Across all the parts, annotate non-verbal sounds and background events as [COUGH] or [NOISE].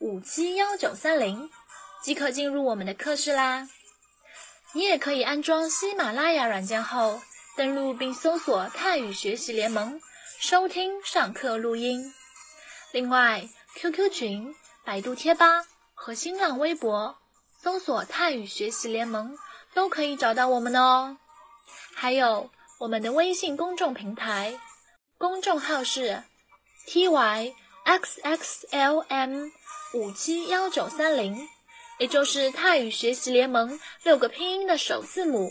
五七幺九三零即可进入我们的课室啦。你也可以安装喜马拉雅软件后，登录并搜索“泰语学习联盟”，收听上课录音。另外，QQ 群、百度贴吧和新浪微博搜索“泰语学习联盟”都可以找到我们哦。还有我们的微信公众平台，公众号是 tyxxlm。五七幺九三零，也就是泰语学习联盟六个拼音的首字母，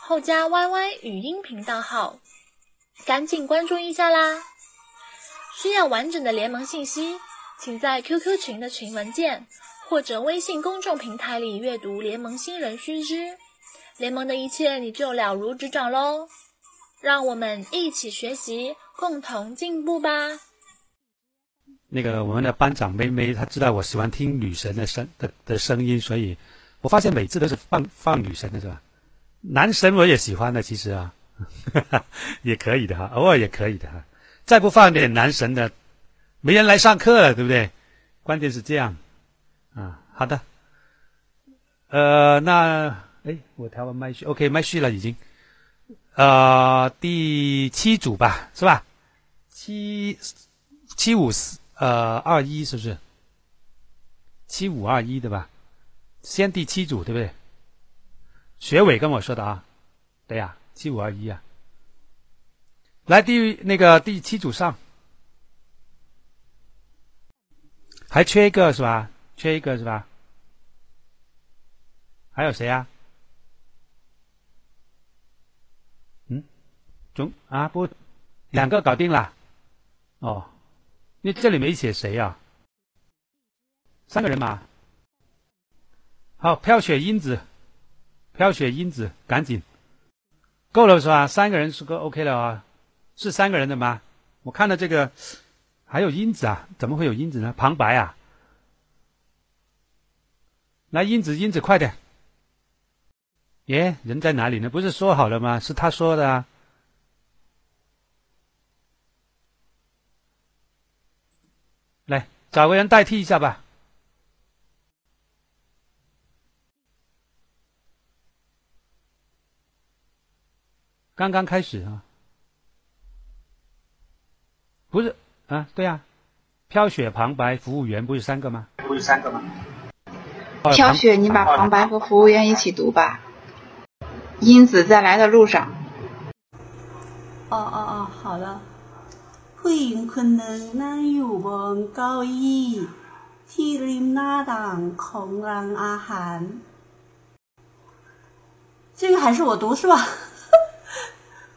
后加 YY 语音频道号，赶紧关注一下啦！需要完整的联盟信息，请在 QQ 群的群文件或者微信公众平台里阅读联盟新人须知，联盟的一切你就了如指掌喽！让我们一起学习，共同进步吧！那个我们的班长妹妹，她知道我喜欢听女神的声的的声音，所以我发现每次都是放放女神的是吧？男神我也喜欢的，其实啊，[LAUGHS] 也可以的哈，偶尔也可以的哈。再不放点男神的，没人来上课了，对不对？关键是这样啊。好的，呃，那哎，我调完麦序，OK，麦序了已经。呃，第七组吧，是吧？七七五四。呃，二一是不是？七五二一对吧？先第七组对不对？学伟跟我说的啊，对呀，七五二一啊。来第那个第七组上，还缺一个是吧？缺一个是吧？还有谁啊？嗯，中啊不，两个搞定了，哦。因为这里没写谁呀，三个人嘛。好，飘雪英子，飘雪英子，赶紧，够了是吧？三个人是够 OK 了啊，是三个人的吗？我看到这个还有英子啊，怎么会有英子呢？旁白啊，来，英子，英子，快点！耶，人在哪里呢？不是说好了吗？是他说的啊。来找个人代替一下吧。刚刚开始啊，不是啊？对呀，飘雪、旁白、服务员不是三个吗？不是三个吗？飘雪，你把旁白和服务员一起读吧。英子在来的路上。哦哦哦，好了。 ผู้หญิงคนหนึ่งนั่งอยู่บนเก้าอี้ที่ริมหน้าต่างของร้านอาหาร这个还是我读是吧？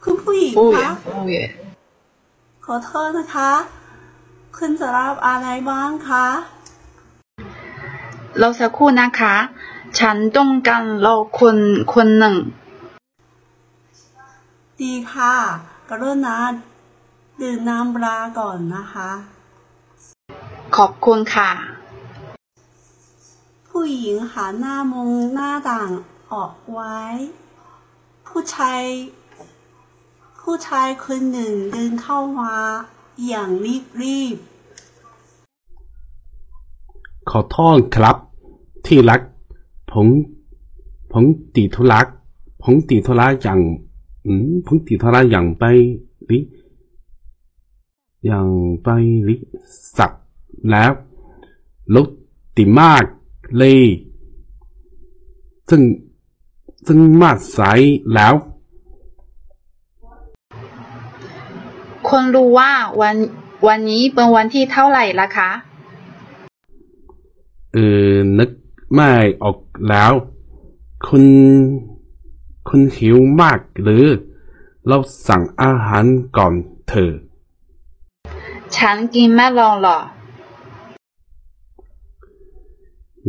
คุณผู้หญิงคะขอโทษนะคะคุณจะรับอะไรบ้างคะเราสักครู่นะคะ ฉันต้องการรอคนคนหนึ่ง ดีค่ะกรุณา ดื่มน้ำปลาก่อนนะคะ ขอบคุณค่ะ ผู้หญิงหันหน้ามองหน้าต่างออกไว้ ผู้ชายผู้ชายคนหนึ่งเดินเข้ามาอย่างรีบรีบขอโทษครับ ที่รัก ผม ผมติดธุระผมติดธุระอย่าง อืมผมติดธุระอย่างไปดิ อย่างไปริสักแล้วลดติมากเลย ซึ่งซึ่งมาสายแล้ว คนรู้ว่าวันวันนี้เป็นวันที่เท่าไหร่ละคะ เออ นึกไม่ออกแล้ว คุณ คุณหิวมากหรือ เราสั่งอาหารก่อนเถอะ ฉันกินไม่ลงหรอ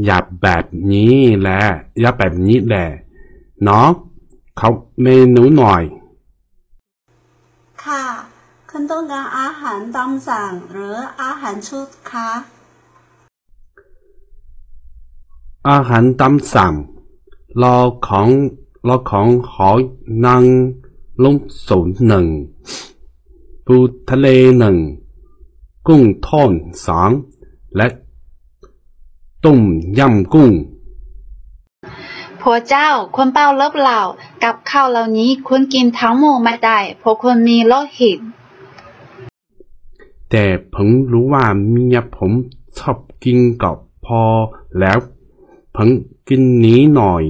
อย่าแบบนี้แหละอย่าแบบนี้แหละน้องเขาเมนูหน่อย ค่ะคุณต้องการอาหารตามสั่งหรืออาหารชุดคะอาหารตามสั่งรอของรอของหอยนางรมสนหนึ่งปูทะเลหนึ่ง กุ้งทอดสองและต้มยำกุ้งผัวเจ้าคนเป้าเลิบเหล่ากับข้าวเหล่านี้คุณกินทั้งหมดไม่ได้เพราะคุณมีโรคหิตแต่ผมรู้ว่าเมียผมชอบกินก็พอแล้วผมกินนี้หน่อย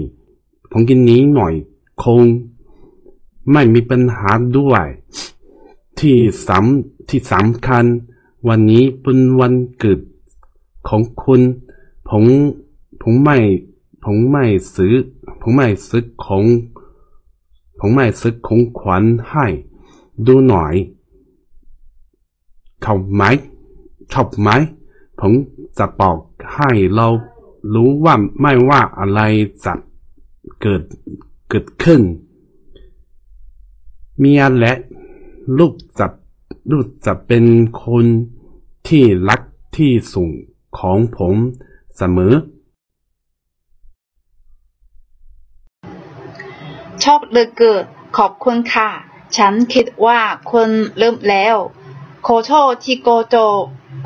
ผมกินนี้หน่อย คง ไม่มีปัญหาด้วย ที่สำที่สำคัญ วันนี้เป็นวันเกิดของคุณผมผมไม่ผมไม่ซื้อผมไม่ซื้อของผมไม่ซื้อของขวัญให้ดูหน่อยชอบไหมชอบไหมผมจะบอกให้เรารู้ว่าไม่ว่าอะไรจะเกิดเกิดขึ้น เมียและลูกจะลูกจะเป็นคน ที่รักที่สุดของผมเสมอ ชอบเหลือเกินขอบคุณค่ะ ฉันคิดว่าคุณเริ่มแล้วขอโทษที่โกโจ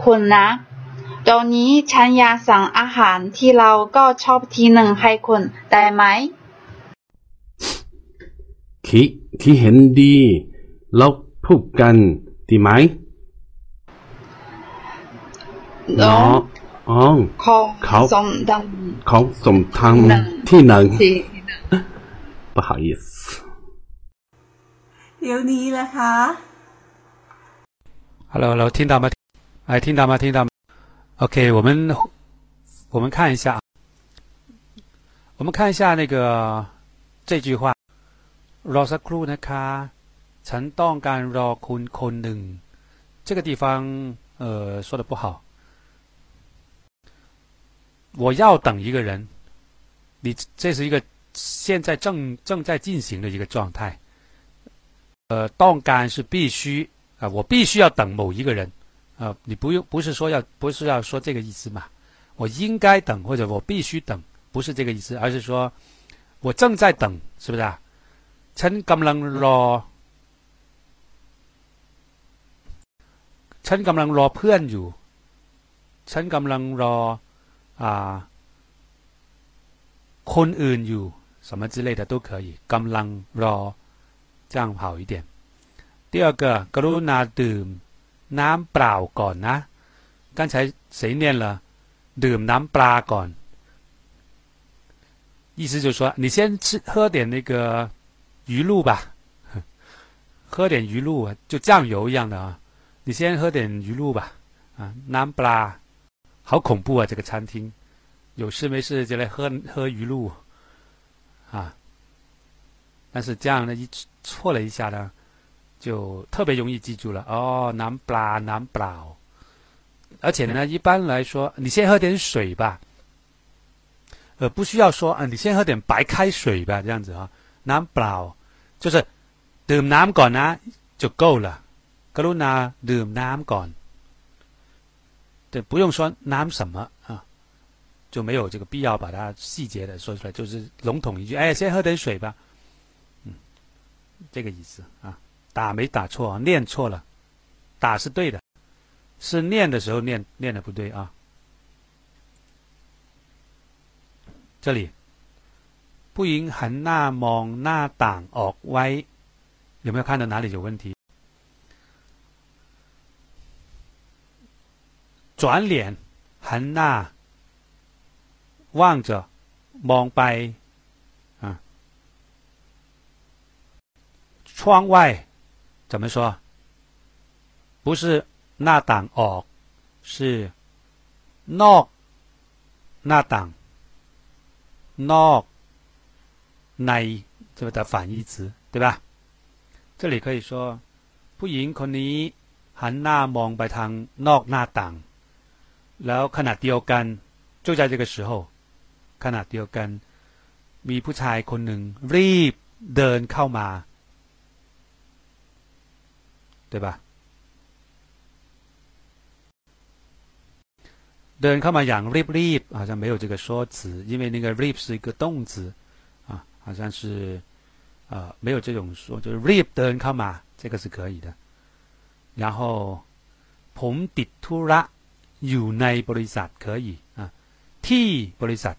คุณนะ ตอนนี้ฉันอยากสั่งอาหารที่เราก็ชอบทีหนึ่งให้คุณได้ไหม คิ คิเห็นดี เราพูดกันดีไหม น้อง อ๋อ ขอ เขา สมดัง เขาสมทาง หนึ่ง ที่หนึ่ง ที่ 不好意思。 เดี๋ยวนี้แหละคะ Hello，Hello，听到吗？哎，听到吗？听到吗？OK，我们我们看一下，我们看一下那个这句话รอสักครู่นะคะฉันต้องการรอคุณคนหนึ่ง这个地方呃说的不好， 我要等一个人，你这是一个现在正正在进行的一个状态。呃，ต้องการ是必须啊、我必须要等某一个人啊、你不用不是说要不是要说这个意思嘛？我应该等或者我必须等，不是这个意思，而是说我正在等，是不是啊？ฉันกำลังรอ ฉันกำลังรอเพื่อนอยู่ ฉันกำลังรออ่า คนอื่นอยู่什么之类的都可以กำลังรอ这样好一点。第二个，กรุณาดื่มน้ำเปล่าก่อนนะ刚才谁念了ดื่มน้ำปลาก่อน意思就是说，你先吃喝点那个鱼露吧，[LAUGHS] 喝点鱼露啊，就酱油一样的啊。你先喝点鱼露吧，啊，น้ำปลา， 好恐怖啊！这个餐厅，有事没事就来喝喝鱼露，啊。但是这样呢，一错了一下呢，就特别容易记住了。哦，น้ำปลาน้ำเปล่า。而且呢，一般来说，你先喝点水吧。呃，不需要说啊，你先喝点白开水吧，这样子啊。น้ำเปล่า就是ดื่มน้ำก่อนนะ就够了。กรุณาดื่มน้ำก่อน。 对不用说那什么啊就没有这个必要把它细节的说出来就是笼统一句哎先喝点水吧。嗯这个意思啊。打没打错啊念错了打是对的是念的时候念念的不对啊。这里不应含那蒙那党哦歪有没有看到哪里有问题？转脸หันหน้า望着มองไป啊窗外怎么说？不是หน้าต่างออก是นอกหน้าต่างนอกใน这个的反义词，对吧？这里可以说ผู้หญิงคนนี้หันหน้ามองไปทางนอกหน้าต่าง แล้วขณะเดียวกัน就在这个时候 ขณะเดียวกัน มีผู้ชายคนหนึ่งรีบเดินเข้ามา对吧เดินเข้ามาอย่างรีบๆ好像没有这个说辞因为那个 reap 是一个动词啊好像是呃没有这种说就是 reap เดินเข้ามา这个是可以的然后ผมติดธุระ อยู่ในบริษัท可以啊ที่บริษัท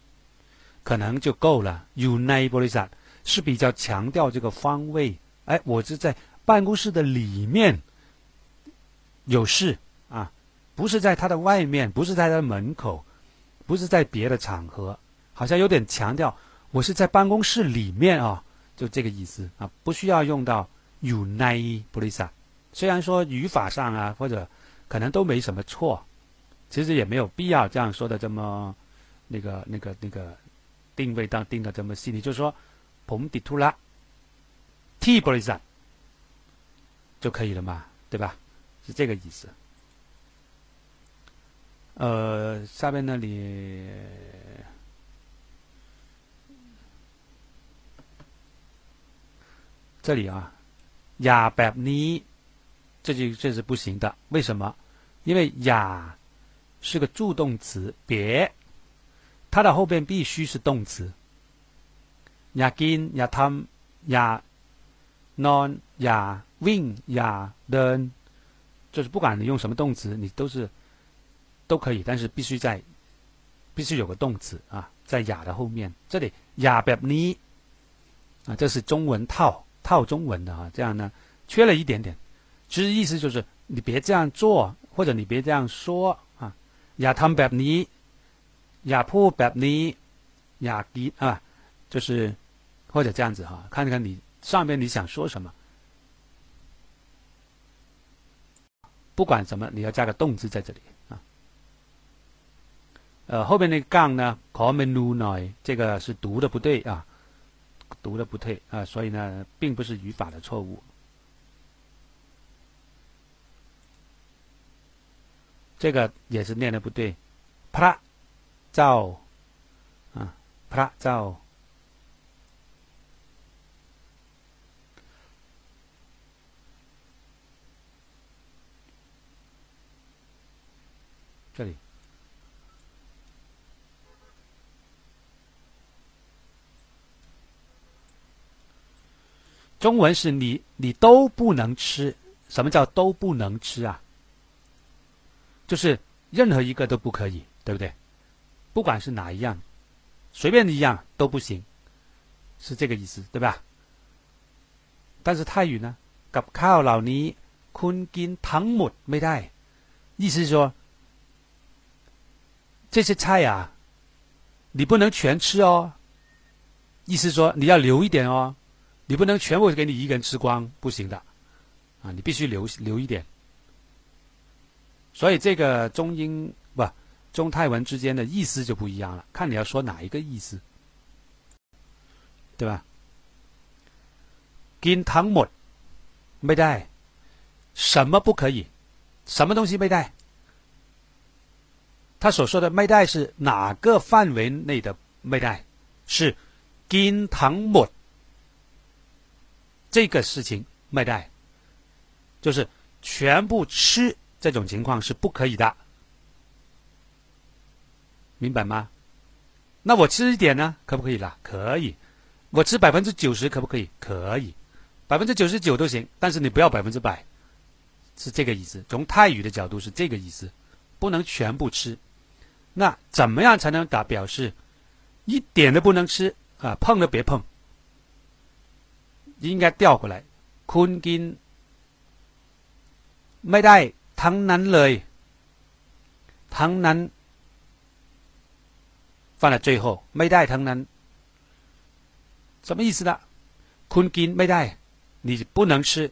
可能就够了อยู่ในบริษัท是比较强调这个方位哎我是在办公室的里面有事啊，不是在他的外面，不是在他的门口，不是在别的场合，好像有点强调我是在办公室里面啊，就这个意思啊，不需要用到 unite p l i s a 虽然说语法上啊或者可能都没什么错， 其实也没有必要这样说的这么那个那个那个定位当定的这么细腻，就是说ผมติดธุระที่บริษัท就可以了嘛，对吧？是这个意思。呃，下边那里，这里啊，呀แบบนี้，这就这是不行的。为什么？因为呀 是个助动词，别，它的后边必须是动词。อยากกินอยากทำอยากนอนอยากวิ่งอยากเดิน，就是不管你用什么动词，你都是都可以，但是必须在必须有个动词啊，在呀的后面。这里呀แบบนี้啊，这是中文套套中文的啊，这样呢缺了一点点。其实意思就是你别这样做，或者你别这样说啊。 อย่าทำแบบนี้อย่าพูดแบบนี้อย่ากิน啊，就是或者这样子哈，看看你上面你想说什么。不管什么，你要加个动词在这里啊。呃，后面那个杠呢，common noi，这个是读的不对啊，读的不对啊，所以呢，并不是语法的错误。 这个也是念的不对，啪，照啊，啪照。这里，中文是你你都不能吃。什么叫都不能吃啊？就是任何一个都不可以，对不对？不管是哪一样，随便一样都不行，是这个意思，对吧？但是泰语呢？กับข้าวเหล่านี้คุณกินทั้งหมดไม่ได้，意思是说。这些菜呀，你不能全吃哦。意思说你要留一点哦，你不能全部给你一个人吃光，不行的，啊，你必须留留一点。 所以这个中英不中泰文之间的意思就不一样了，看你要说哪一个意思，对吧？กินทั้งหมดไม่ได้，什么不可以？什么东西没带？他所说的ไม่ได้是哪个范围内的ไม่ได้？是กินทั้งหมด这个事情ไม่ได้，就是全部吃 这种情况是不可以的，明白吗？那我吃一点呢，可不可以啦？可以，我吃百分之九十可不可以？可以，百分之九十九都行，但是你不要百分之百，是这个意思。从泰语的角度是这个意思，不能全部吃。那怎么样才能打表示一点都不能吃啊？碰都别碰，应该调过来。คุณกินไม่ได้ ทั้งนั้นเลย，ทั้งนั้น放在最后，ไม่ได้ทั้งนั้น，什么意思呢？คุณกินไม่ได้，你不能吃，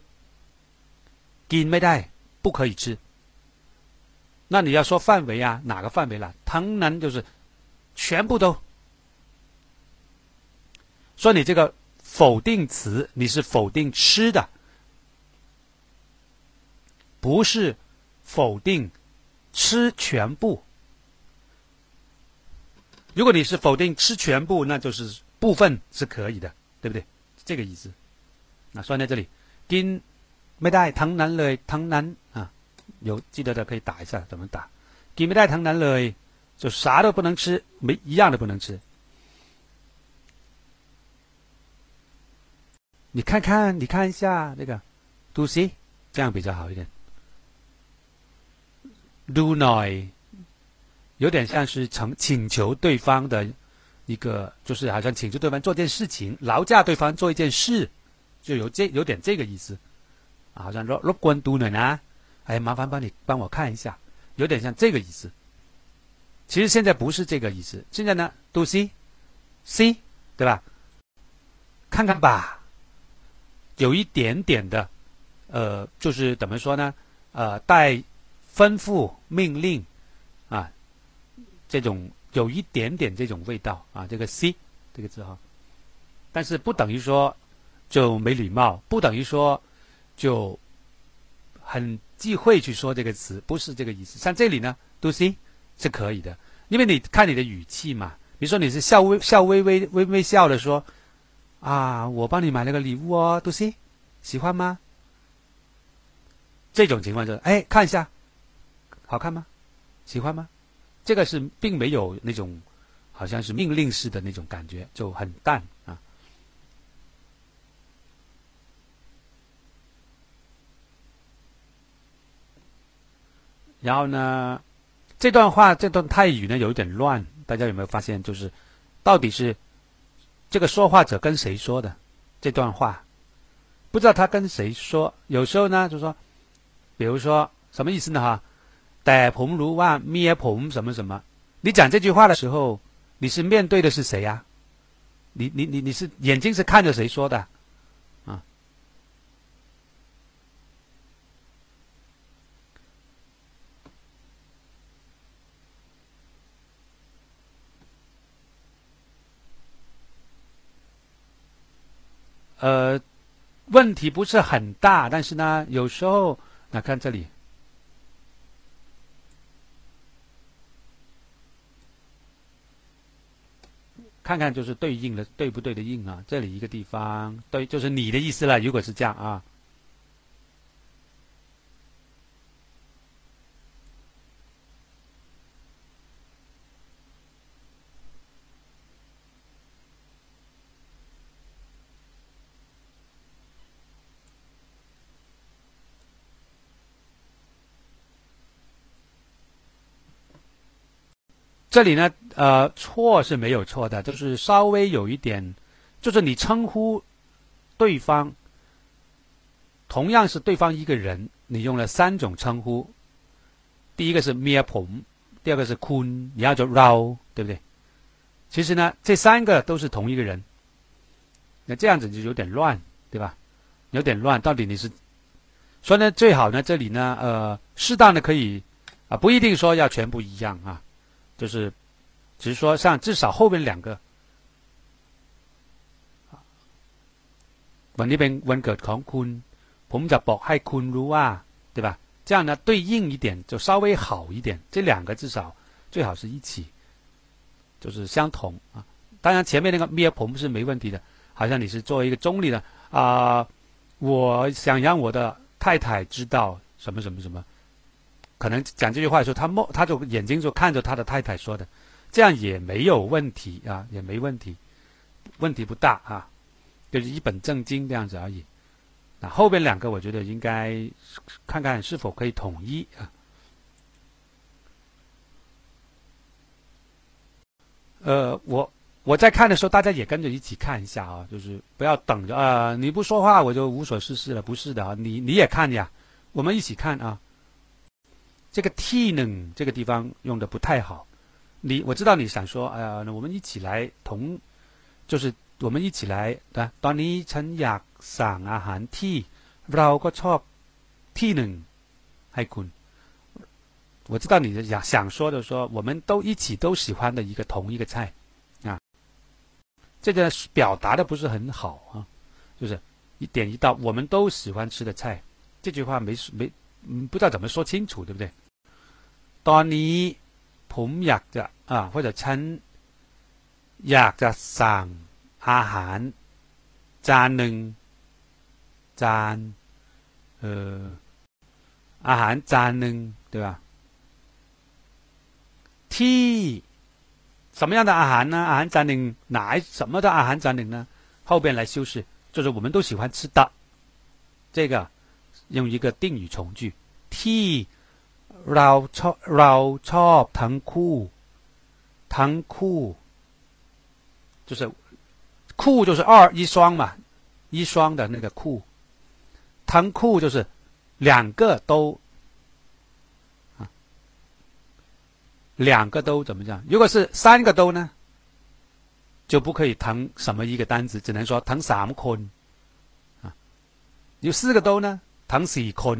กินไม่ได้，不可以吃。那你要说范围啊，哪个范围了？当然就是全部都。说你这个否定词，你是否定吃的，不是 否定吃全部。如果你是否定吃全部，那就是部分是可以的，对不对？这个意思，那算在这里，丁，没带藤男蕊，藤男，啊，有记得的可以打一下，怎么打？丁没带藤男蕊，就啥都不能吃，没，一样的不能吃。你看看，你看一下那个，杜西，这样比较好一点。Do noi，有点像是请请求对方的一个，就是好像请求对方做件事情，劳驾对方做一件事，就有这有点这个意思。啊，好像若若关 do noi” 呢，哎，麻烦帮你帮我看一下，有点像这个意思。其实现在不是这个意思，现在呢，do see，see，对吧？看看吧。有一点点的，呃，就是怎么说呢？呃，带吩咐、命令啊，这种有一点点这种味道啊。这个 “c” 这个字哈，但是不等于说就没礼貌，不等于说就很忌讳去说这个词，不是这个意思。像这里呢，“do c” 是可以的，因为你看你的语气嘛。比如说你是笑微笑微微微微笑的说。啊，我帮你买了个礼物哦，杜西，喜欢吗？这种情况就是，哎，看一下，好看吗？喜欢吗？这个是并没有那种，好像是命令式的那种感觉，就很淡啊。然后呢，这段话这段泰语呢有一点乱，大家有没有发现？就是到底是？这个说话者跟谁说的这段话？不知道他跟谁说。有时候呢，就说，比如说什么意思呢？哈，แต่ผมรู้ว่าเมียผม什么什么。你讲这句话的时候，你是面对的是谁呀？你你你你是眼睛是看着谁说的？呃，问题不是很大，但是呢，有时候，那看这里， 看看就是对应的对不对的应啊，这里一个地方对，就是你的意思了。如果是这样啊。这里呢，呃，错是没有错的，就是稍微有一点，就是你称呼对方，同样是对方一个人，你用了三种称呼，第一个是咩ผม，第二个是坤，你要做绕，对不对？其实呢，这三个都是同一个人，那这样子就有点乱，对吧？有点乱，到底你是，所以呢，最好呢，这里呢，呃，适当的可以啊，不一定说要全部一样啊。就是，只是说像至少后边两个，วันนี้เป็นวันเกิดของคุณผมจะบอกให้คุณรู้ว่า对吧？这样呢对应一点就稍微好一点，这两个至少最好是一起，就是相同啊。当然前面那个咩ผม是没问题的，好像你是作为一个中立的啊，我想让我的太太知道什么什么什么。 可能讲这句话的时候，他梦，他就眼睛就看着他的太太说的，这样也没有问题啊，也没问题，问题不大啊，就是一本正经这样子而已。那后边两个，我觉得应该看看是否可以统一啊。呃，我我在看的时候，大家也跟着一起看一下啊，就是不要等着啊，你不说话我就无所事事了，不是的啊，你你也看呀，我们一起看啊。这个 t 呢，这个地方用的不太好。你我知道你想说，哎呀，那我们一起来同，就是我们一起来的。ตอนนี้ฉันอยากสั่งอาหารที่เราก็ชอบที่หนึ่งให้คุณ。我知道你的想想说的说，我们都一起都喜欢的一个同一个菜啊。这个表达的不是很好啊，就是一点一道，我们都喜欢吃的菜。这句话没没 嗯，不知道怎么说清楚，对不对？ตอนนี้ผมอยากจะอ่า或者ฉัน อยากจะสั่งอาหารจานหนึ่งจานเอ่ออาหารจานหนึ่ง对吧ที่什么样的อาหาร呢？อาหารจานหนึ่ง哪什么的อาหารจานหนึ่ง呢？后边来修饰，就是我们都喜欢吃的，这个 用一个定语从句ที่เราชอบเราชอบทั้งคู่ทั้งคู่就是คู่就是二一双嘛，一双的那个คู่ทั้งคู่就是两个都啊，两个都怎么讲？如果是三个都呢，就不可以ทั้ง什么一个单词，只能说ทั้งสามคน啊。有四个都呢， ทั้งสี่คน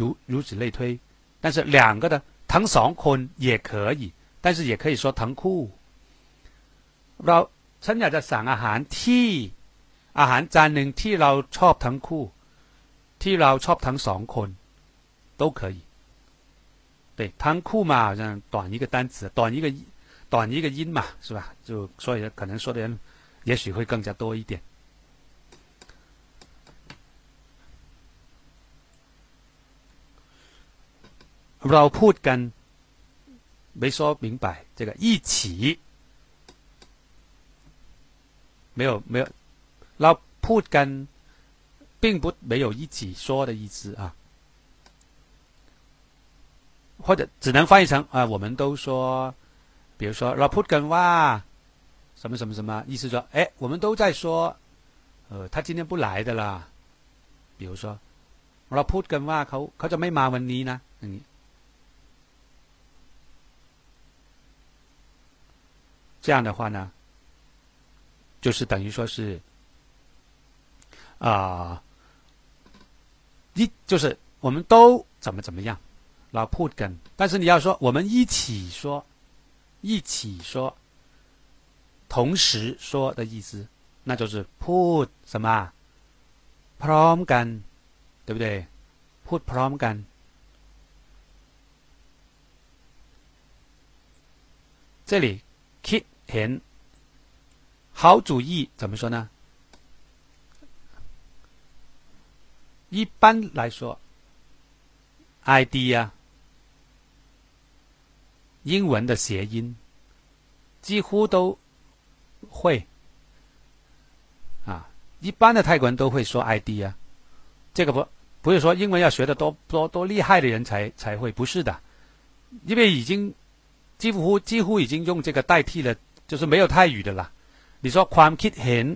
如如此类推。但是两个的ทั้งสองคน也可以，但是也可以说ทั้งคู่。เราฉันอยากจะสั่งอาหารที่อาหารจานหนึ่งที่เราชอบทั้งคู่ ที่เราชอบทั้งสองคน都可以。对，ทั้งคู่嘛，好像短一个单词，短一个短一个音嘛，是吧？就所以可能说的人也许会更加多一点。 เราพูดกัน没说明白这个一起没有没有เราพูดกัน并不没有一起说的意思啊，或者只能翻译成啊，我们都说，比如说เราพูดกันว่า什么什么什么，意思说，哎，我们都在说，呃，他今天不来的啦。比如说เราพูดกันว่าเขาเขาจะไม่มาวันนี้นะอย่างนี้ 这样的话呢，就是等于说是啊，一就是我们都怎么怎么样，老 put 跟，但是你要说我们一起说，一起说，同时说的意思，那就是 put 什么พร้อมกัน，对不对？put พร้อมกัน，这里 คิ 填，好主意怎么说呢？一般来说，I D 呀，英文的谐音，几乎都会啊。一般的泰国人都会说 I D 呀，这个不不是说英文要学的多多多厉害的人才才会，不是的，因为已经几乎几乎已经用这个代替了。就是没有泰语的啦。你说 “quam kit hen”，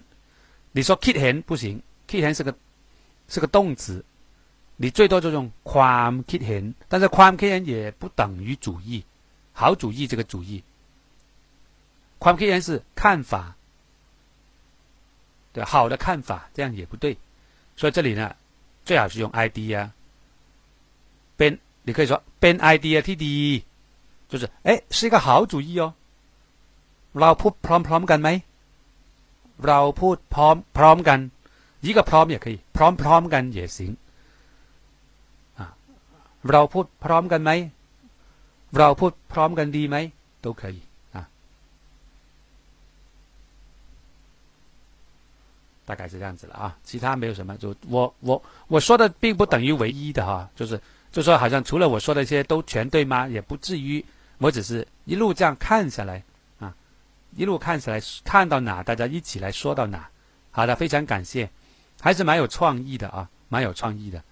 你说 “kit hen” 不行，“kit hen” 是个是个动词，你最多就用 “quam kit hen”，但是 “quam kit hen” 也不等于主义，好主意这个主义。“quam kit hen” 是看法，对，好的看法，这样也不对，所以这里呢，最好是用 “idea”。ben，你可以说 “ben idea t d”，就是哎，是一个好主意哦。 เราพูดพร้อมๆกันไหมเราพูดพร้อมพร้อมกัน一个พร้อม也可以พร้อมพร้อมกัน也行啊เราพูดพร้อมกันไหมเราพูดพร้อมกันดีไหม都可以啊大概是这样子了啊其他没有什么就我我我说的并不等于唯一的哈就是就说好像除了我说的这些都全对吗也不至于我只是一路这样看下来 一路看起来看到哪，大家一起来说到哪。好的，非常感谢，还是蛮有创意的啊，蛮有创意的。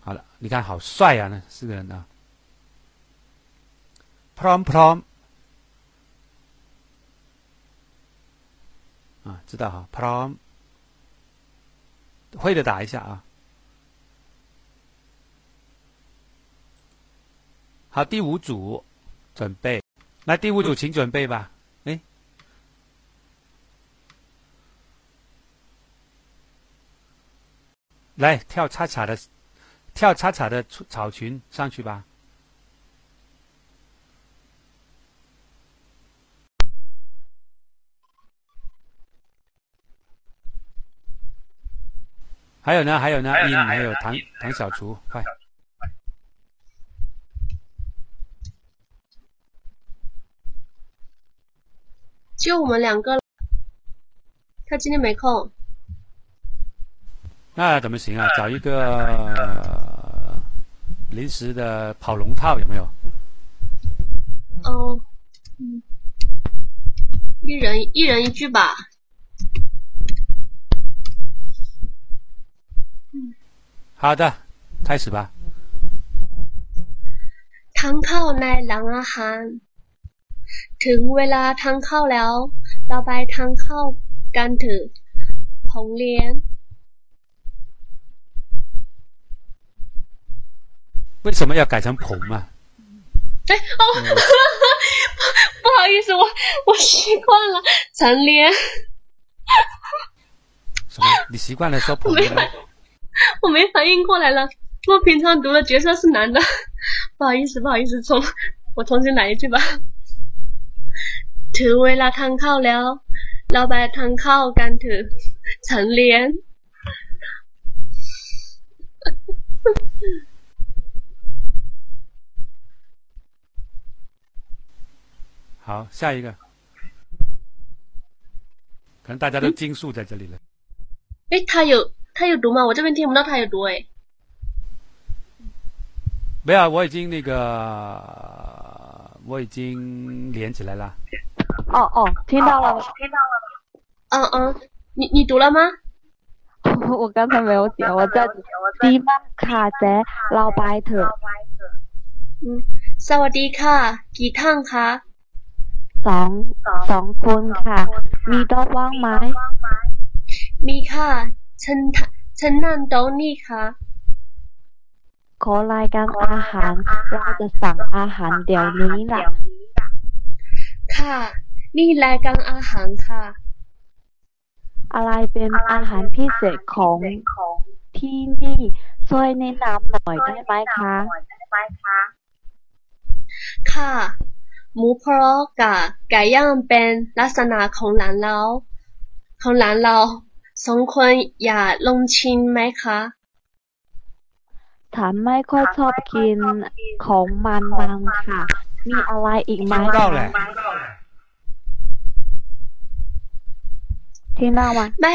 好了，你看好帅啊，那四个人啊。prom prom 啊，知道哈，prom 会的打一下啊。好，第五组准备。来，第五组请准备吧。哎，来跳叉叉的，跳叉叉的草裙上去吧。还有呢，还有呢，音还有唐唐小厨，快。就我们两个，他今天没空，那怎么行啊？找一个临时的跑龙套有没有？哦，嗯，一人一人一句吧，嗯，好的，开始吧。唐口乃狼啊寒。 ถึงเวลาทานข้าวแล้วเราไปทานข้าวกันเถอะผงเลี้ยง为什么要改成ผง啊？哎哦，[LAUGHS] 不好意思，我我习惯了陈连。什么？你习惯了说ผง吗？我没反应过来了，我平常读的角色是男的，不好意思，不好意思，重我重新来一句吧。 ถึงเวลาทานข้าวแล้วเราไปทานข้าวกันเถอะ[LAUGHS] ฉันเลี้ยง[LAUGHS] 好，下一个，可能大家都惊宿在这里了。哎，他有他有读吗？我这边听不到他有读哎。没有，我已经那个，我已经连起来了。 哦哦，听到了，听到了。嗯嗯，你你读了吗？我刚才没有点，我在ดีมากค่ะเจ๊เราไปเถอะอืมสวัสดีค่ะกี่ท่านคะสองสองคนค่ะ มีโต๊ะว่างไหมมีค่ะฉันฉันนั่งโต๊ะนี่ค่ะขอรายการอาหารเราจะสั่งอาหารเดี๋ยวนี้ล่ะค่ะ นี่รายการอาหารค่ะ อะไรเป็นอาหารพิเศษของที่นี่ ช่วยแนะนำหน่อยได้ไหมคะค่ะหมูพรอกกับไก่ย่างเป็นลักษณะของร้านเราของร้านเราสองคนอยากลองชิมไหมคะฉันไม่ค่อยชอบกินของมันมันค่ะ มีอะไรอีกไหม 听到吗？麦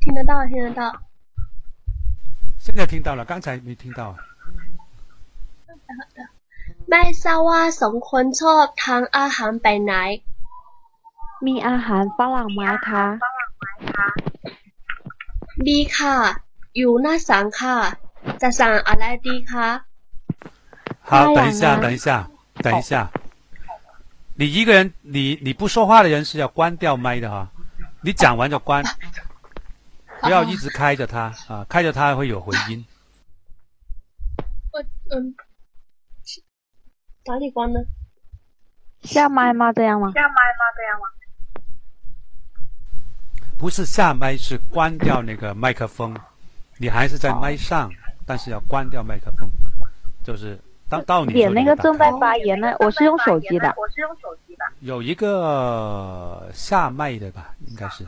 听得到，听得到。现在听到了，刚才没听到。ไม่ทราบว่าสองคนชอบทานอาหารแบบไหนมีอาหารฝรั่งไหมคะดีค่ะ อยู่หน้าสังค่ะ จะสั่งอะไรดีคะ好，等一下，等一下，等一下。你一个人，你你不说话的人是要关掉麦的哈。 你讲完就关，[LAUGHS] 不要一直开着它啊！开着它会有回音。我嗯，哪里关呢？下麦吗？这样吗？下麦吗？这样吗？不是下麦，是关掉那个麦克风。你还是在麦上，但是要关掉麦克风。就是当到你点那个正在发言呢，我是用手机的。我是用手机的。有一个下麦的吧，应该是。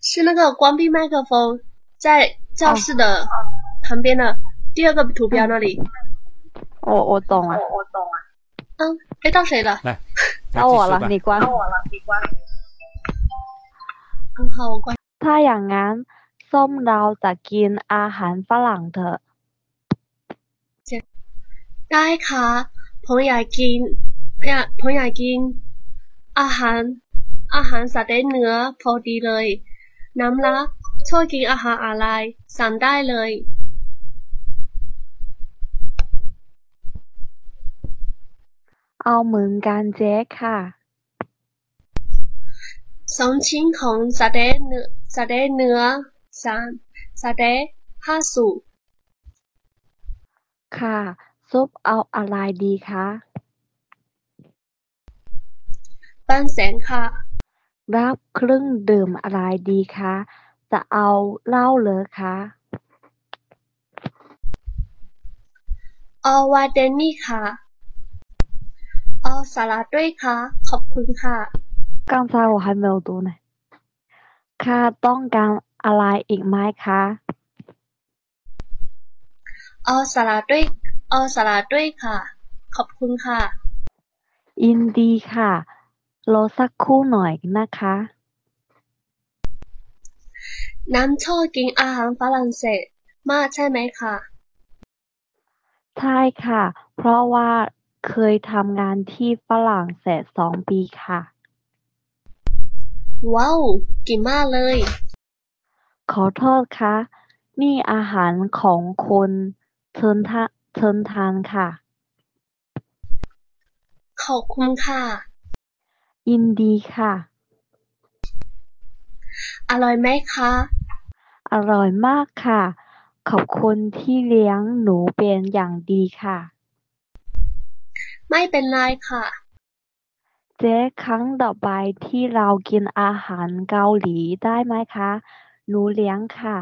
是那个关闭麦克风，在教室的旁边的第二个图标那里。我我懂了，我懂了。嗯，哎，到谁了？来，到我了，你关。到我了，你关。很好，我关。ถ้าอย่างนั้นส้มเราจะกินอาหารฝรั่งเถอะได้ค่ะ ผมอยากกินอยากผมอยากกิน อาหาร อาหารสเต็กเนื้อพอดีเลย น้ำละชอบกินอาหารอะไรสั่งได้เลยเอาเหมือนกันเจ๊ค่ะสองชิ้นของสเต็กเนื้อสเต็กเนื้อสามสเต็กห้าสูค่ะ ซุปเอาอะไรดีคะบ้านแสงค่ะรับเครื่องดื่มอะไรดีคะ จะเอาเหล้าหรือคะเอาวาเดนี่ค่ะเอาสลัดด้วยค่ะ ขอบคุณค่ะ刚才我还没有读呢ค่ะต้องการอะไรอีกไหมคะเอาสลัดด้วย เอาสลัดด้วยค่ะ ขอบคุณค่ะ ยินดีค่ะ รอสักครู่หน่อยนะคะ น้ำชอบกินอาหารฝรั่งเศสมากใช่ไหมคะ ใช่ค่ะ เพราะว่าเคยทำงานที่ฝรั่งเศสสองปีค่ะ ว้าวกินมากเลย ขอโทษค่ะ นี่อาหารของคุณเชิญทา เชิญทานค่ะ ขอบคุณค่ะ ยินดีค่ะ อร่อยไหมคะ อร่อยมากค่ะ ขอบคุณที่เลี้ยงหนูเป็นอย่างดีค่ะ ไม่เป็นไรค่ะ เจ๊ครั้งต่อไปที่เรากินอาหารเกาหลีได้ไหมคะ หนูเลี้ยงค่ะ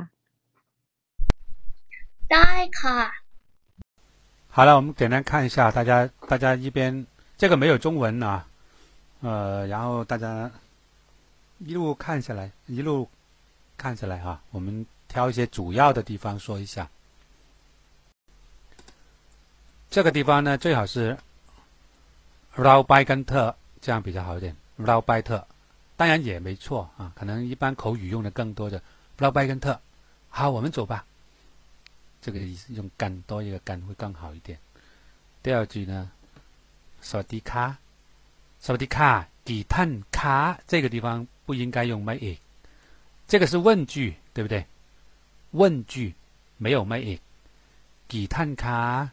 ได้ค่ะ 好了，我们简单看一下，大家大家一边这个没有中文啊，呃，然后大家一路看下来，一路看下来啊，我们挑一些主要的地方说一下。这个地方呢，最好是 “rao bai 跟特”这样比较好一点，“rao bai 特”，当然也没错啊，可能一般口语用的更多的 “rao bai 跟特”。好，我们走吧。这个意思用干多一个干会更好一点。第二句呢萨迪卡萨迪卡给他卡这个地方不应该用 may it 这个是问句对不对？问句没有 may it 给他卡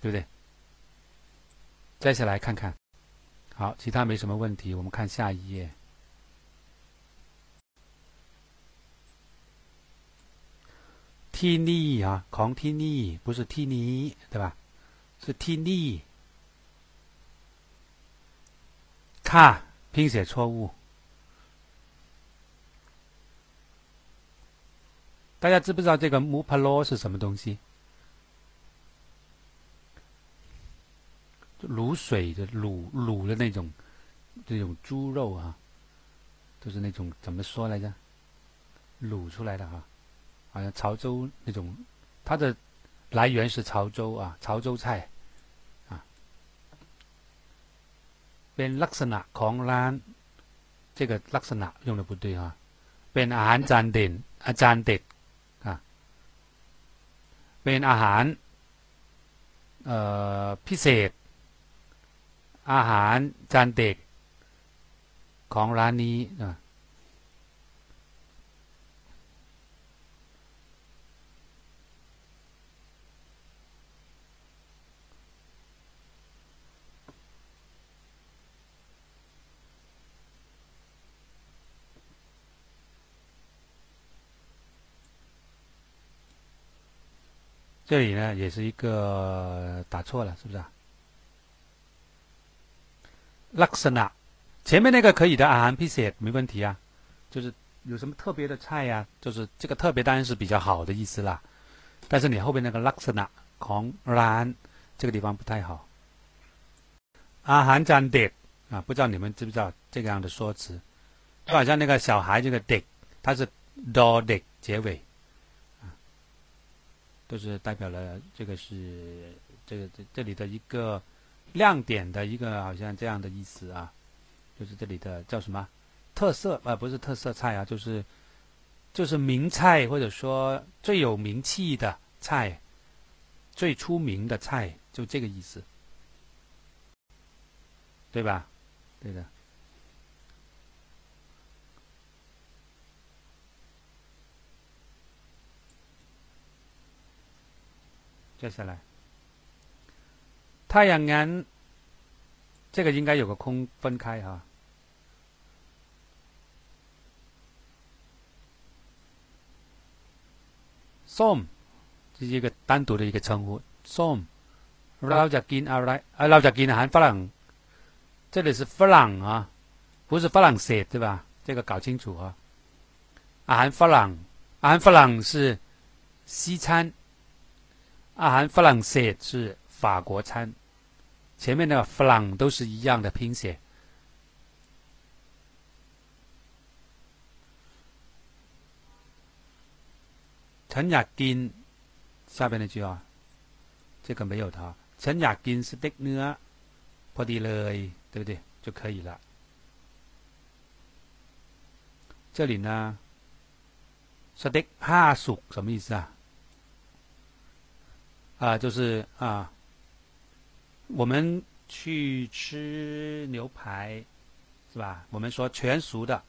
对不对？再下来看看。好其他没什么问题我们看下一页。ที่นี่啊，ของที่นี่不是ที่นี้对吧？是ที่นี่ค่ะ拼写错误。大家知不知道这个 m u p a l o 是什么东西？卤水的卤卤的那种这种猪肉啊，就是那种怎么说来着？卤出来的哈、 好像潮州那种，它的来源是潮州啊，潮州菜啊。เป็นลักษณะของร้าน 这个ลักษณะ用的不对啊，เป็นอาหารจานเด่นอาจารย์เด็ดอ่ะเป็นอาหารเอ่อพิเศษ อาหารจานเด็กของร้านนี้อ่ะ 这里呢也是一个打错了，是不是啊？ลักษณะ前面那个可以的อาหารพิเศษ没问题啊，就是有什么特别的菜呀、就是这个特别当然是比较好的意思啦。但是你后边那个ลักษณะของร้าน这个地方不太好。อาหารจานเด็ก啊，不知道你们知不知道这个样的说辞？就好像那个小孩这个เด็ก，它是 do เด็ก结尾。 都是代表了这个是这个这这里的一个亮点的一个好像这样的意思啊，就是这里的叫什么特色啊、不是特色菜啊，就是就是名菜或者说最有名气的菜，最出名的菜，就这个意思，对吧？对的。接下来，太阳งั้น这个应该有个空分开哈。ส้ม这是一个单独的一个称呼。ส้มเราจะกินอะไร呃เราจะกินอาหารฝรั่ง这里是ฝรั่ง啊，不是ฝรั่งเศส对吧？这个搞清楚啊。อาหารฝรั่งอาหารฝรั่ง是西餐。 阿含弗朗西是法国餐，前面的弗朗都是一样的拼写。陈雅金，下边那句啊，这个没有它。陈雅金是的呢，破地了，对不对？就可以了。这里呢，是的哈属什么意思啊？啊就是啊我们去吃牛排是吧？我们说全熟的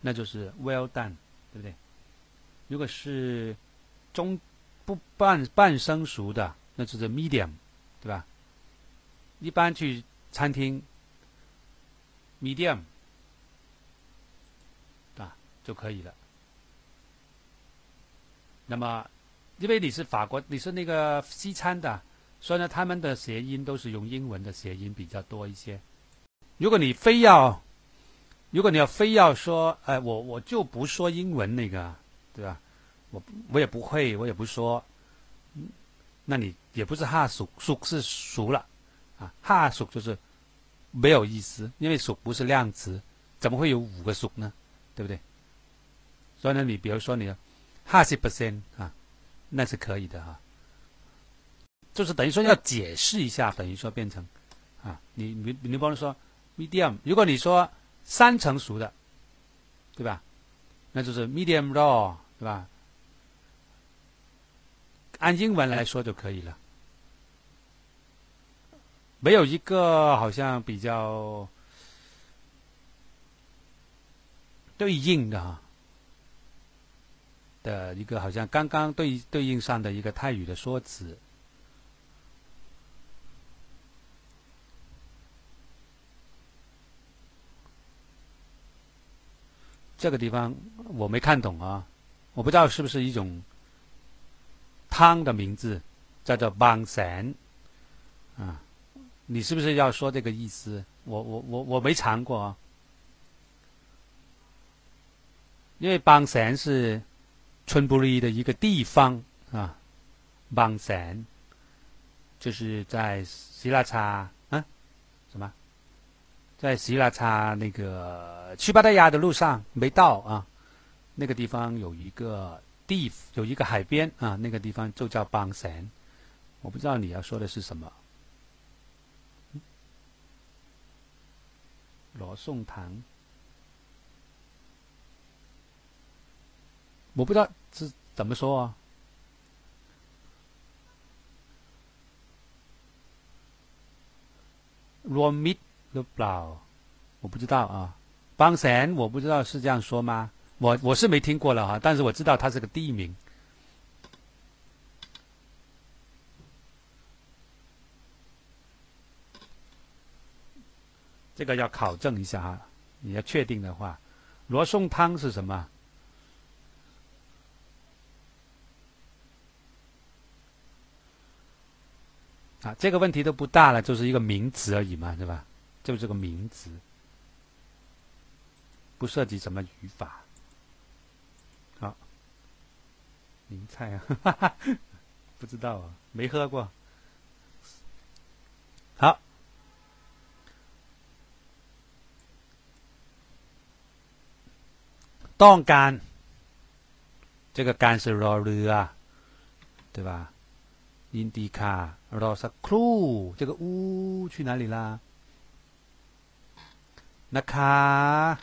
那就是 well done 对不对？如果是中不半半生熟的那就是 medium 对吧？一般去餐厅 medium 啊就可以了。那么，因为你是法国，你是那个西餐的，所以呢，他们的谐音都是用英文的谐音比较多一些。如果你非要，如果你要非要说，哎，我我就不说英文那个，对吧？我我也不会，我也不说，那你也不是哈属属是熟了啊，哈属就是没有意思，因为属不是量词，怎么会有五个属呢？对不对？所以呢，你比如说你哈十 percent 啊，那是可以的哈、就是等于说要解释一下，等于说变成啊，你你你不能说 medium，如果你说三成熟的，对吧？那就是 medium raw，对吧？按英文来说就可以了，没有一个好像比较对应的哈的一个好像刚刚对对应上的一个泰语的说辞。这个地方我没看懂啊，我不知道是不是一种汤的名字，叫做邦神啊，你是不是要说这个意思？我我我我没尝过啊，因为邦神是春布利的一个地方啊，邦神就是在希腊查啊什么，在希腊查那个去巴达雅的路上没到啊，那个地方有一个地有一个海边啊，那个地方就叫邦神，我不知道你要说的是什么。罗宋堂，我不知道是怎么说啊。罗密หรือเปล่า我不知道啊。邦神我不知道是这样说吗？我我是没听过了哈，但是我知道它是个地名。这个要考证一下哈，你要确定的话，罗宋汤是什么？ 啊，这个问题都不大了，就是一个名词而已嘛，是吧？就是个名词，不涉及什么语法。好，名菜啊，[LAUGHS] 不知道啊，没喝过。好，当干，这个干是罗勒啊，对吧？印第卡。耳朵是 clue，这个呜去哪里啦？那卡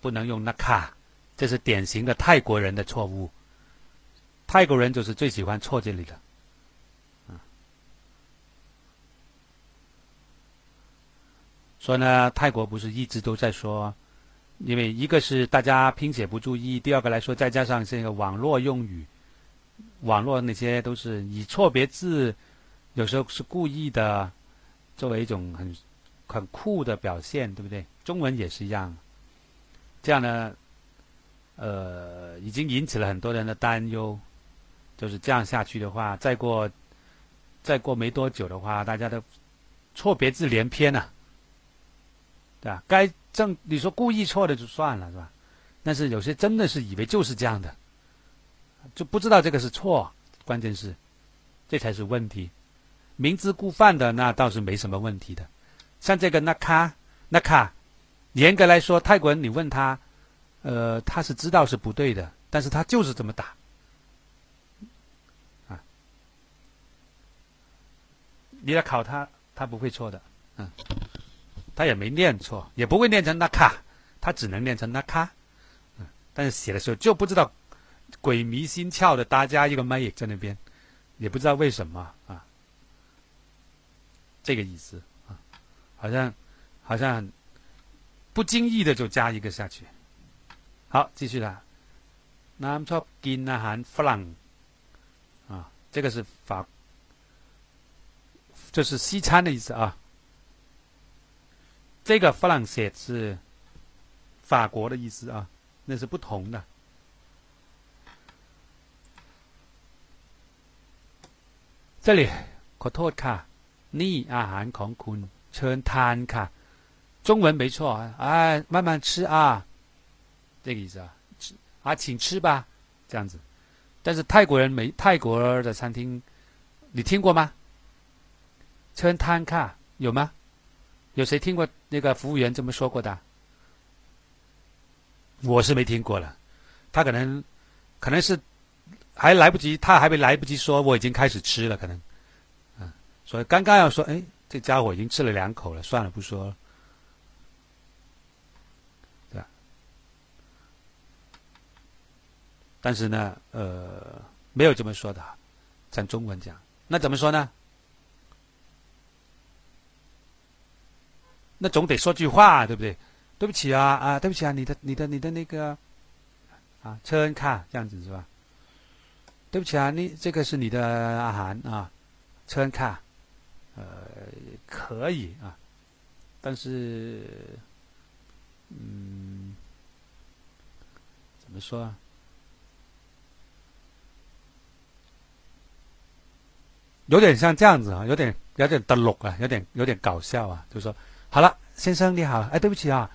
不能用那卡，这是典型的泰国人的错误。泰国人就是最喜欢错这里的。所以呢，泰国不是一直都在说，因为一个是大家拼写不注意，第二个来说，再加上这个网络用语，网络那些都是以错别字，有时候是故意的，作为一种很很酷的表现，对不对？中文也是一样。这样呢，呃，已经引起了很多人的担忧，就是这样下去的话，再过再过没多久的话，大家都错别字连篇啊，对吧？该正你说故意错的就算了是吧？但是有些真的是以为就是这样的，就不知道这个是错。关键是，这才是问题。明知故犯的那倒是没什么问题的。像这个那卡那卡，严格来说，泰国人你问他，呃，他是知道是不对的，但是他就是这么打。啊，你来考他，他不会错的，嗯，他也没念错，也不会念成那卡，他只能念成那卡，嗯，但是写的时候就不知道鬼迷心窍的搭加一个麦在那边，也不知道为什么啊，这个意思啊，好像好像不经意的就加一个下去。好，继续啦。น้ำชอบกินอาหารฝรั่ง啊，这个是法，这是西餐的意思啊。这个弗朗写是法国的意思啊，那是不同的。 这里ขอโทษค่ะนี่อาหารของคุณเชิญทานค่ะ中文没错啊，哎，慢慢吃啊，这个意思啊，吃啊，请吃吧，这样子。但是泰国人没泰国的餐厅，你听过吗？称摊卡有吗？有谁听过那个服务员这么说过的？我是没听过了，他可能可能是 还来不及，他还没来不及说，我已经开始吃了，可能，嗯，所以刚刚要说，哎，这家伙已经吃了两口了，算了，不说了。对吧但是呢，呃，没有这么说的，在中文讲，那怎么说呢？那总得说句话，对不对？对不起啊啊，对不起啊，你的你的你的那个啊，车恩卡这样子是吧？对不起啊，你这个是你的阿涵啊，车恩卡，呃，可以啊，但是，嗯，怎么说啊？有点像这样子啊，有点有点的落啊，有点有点搞笑啊，就说好了，先生你好，哎，对不起啊，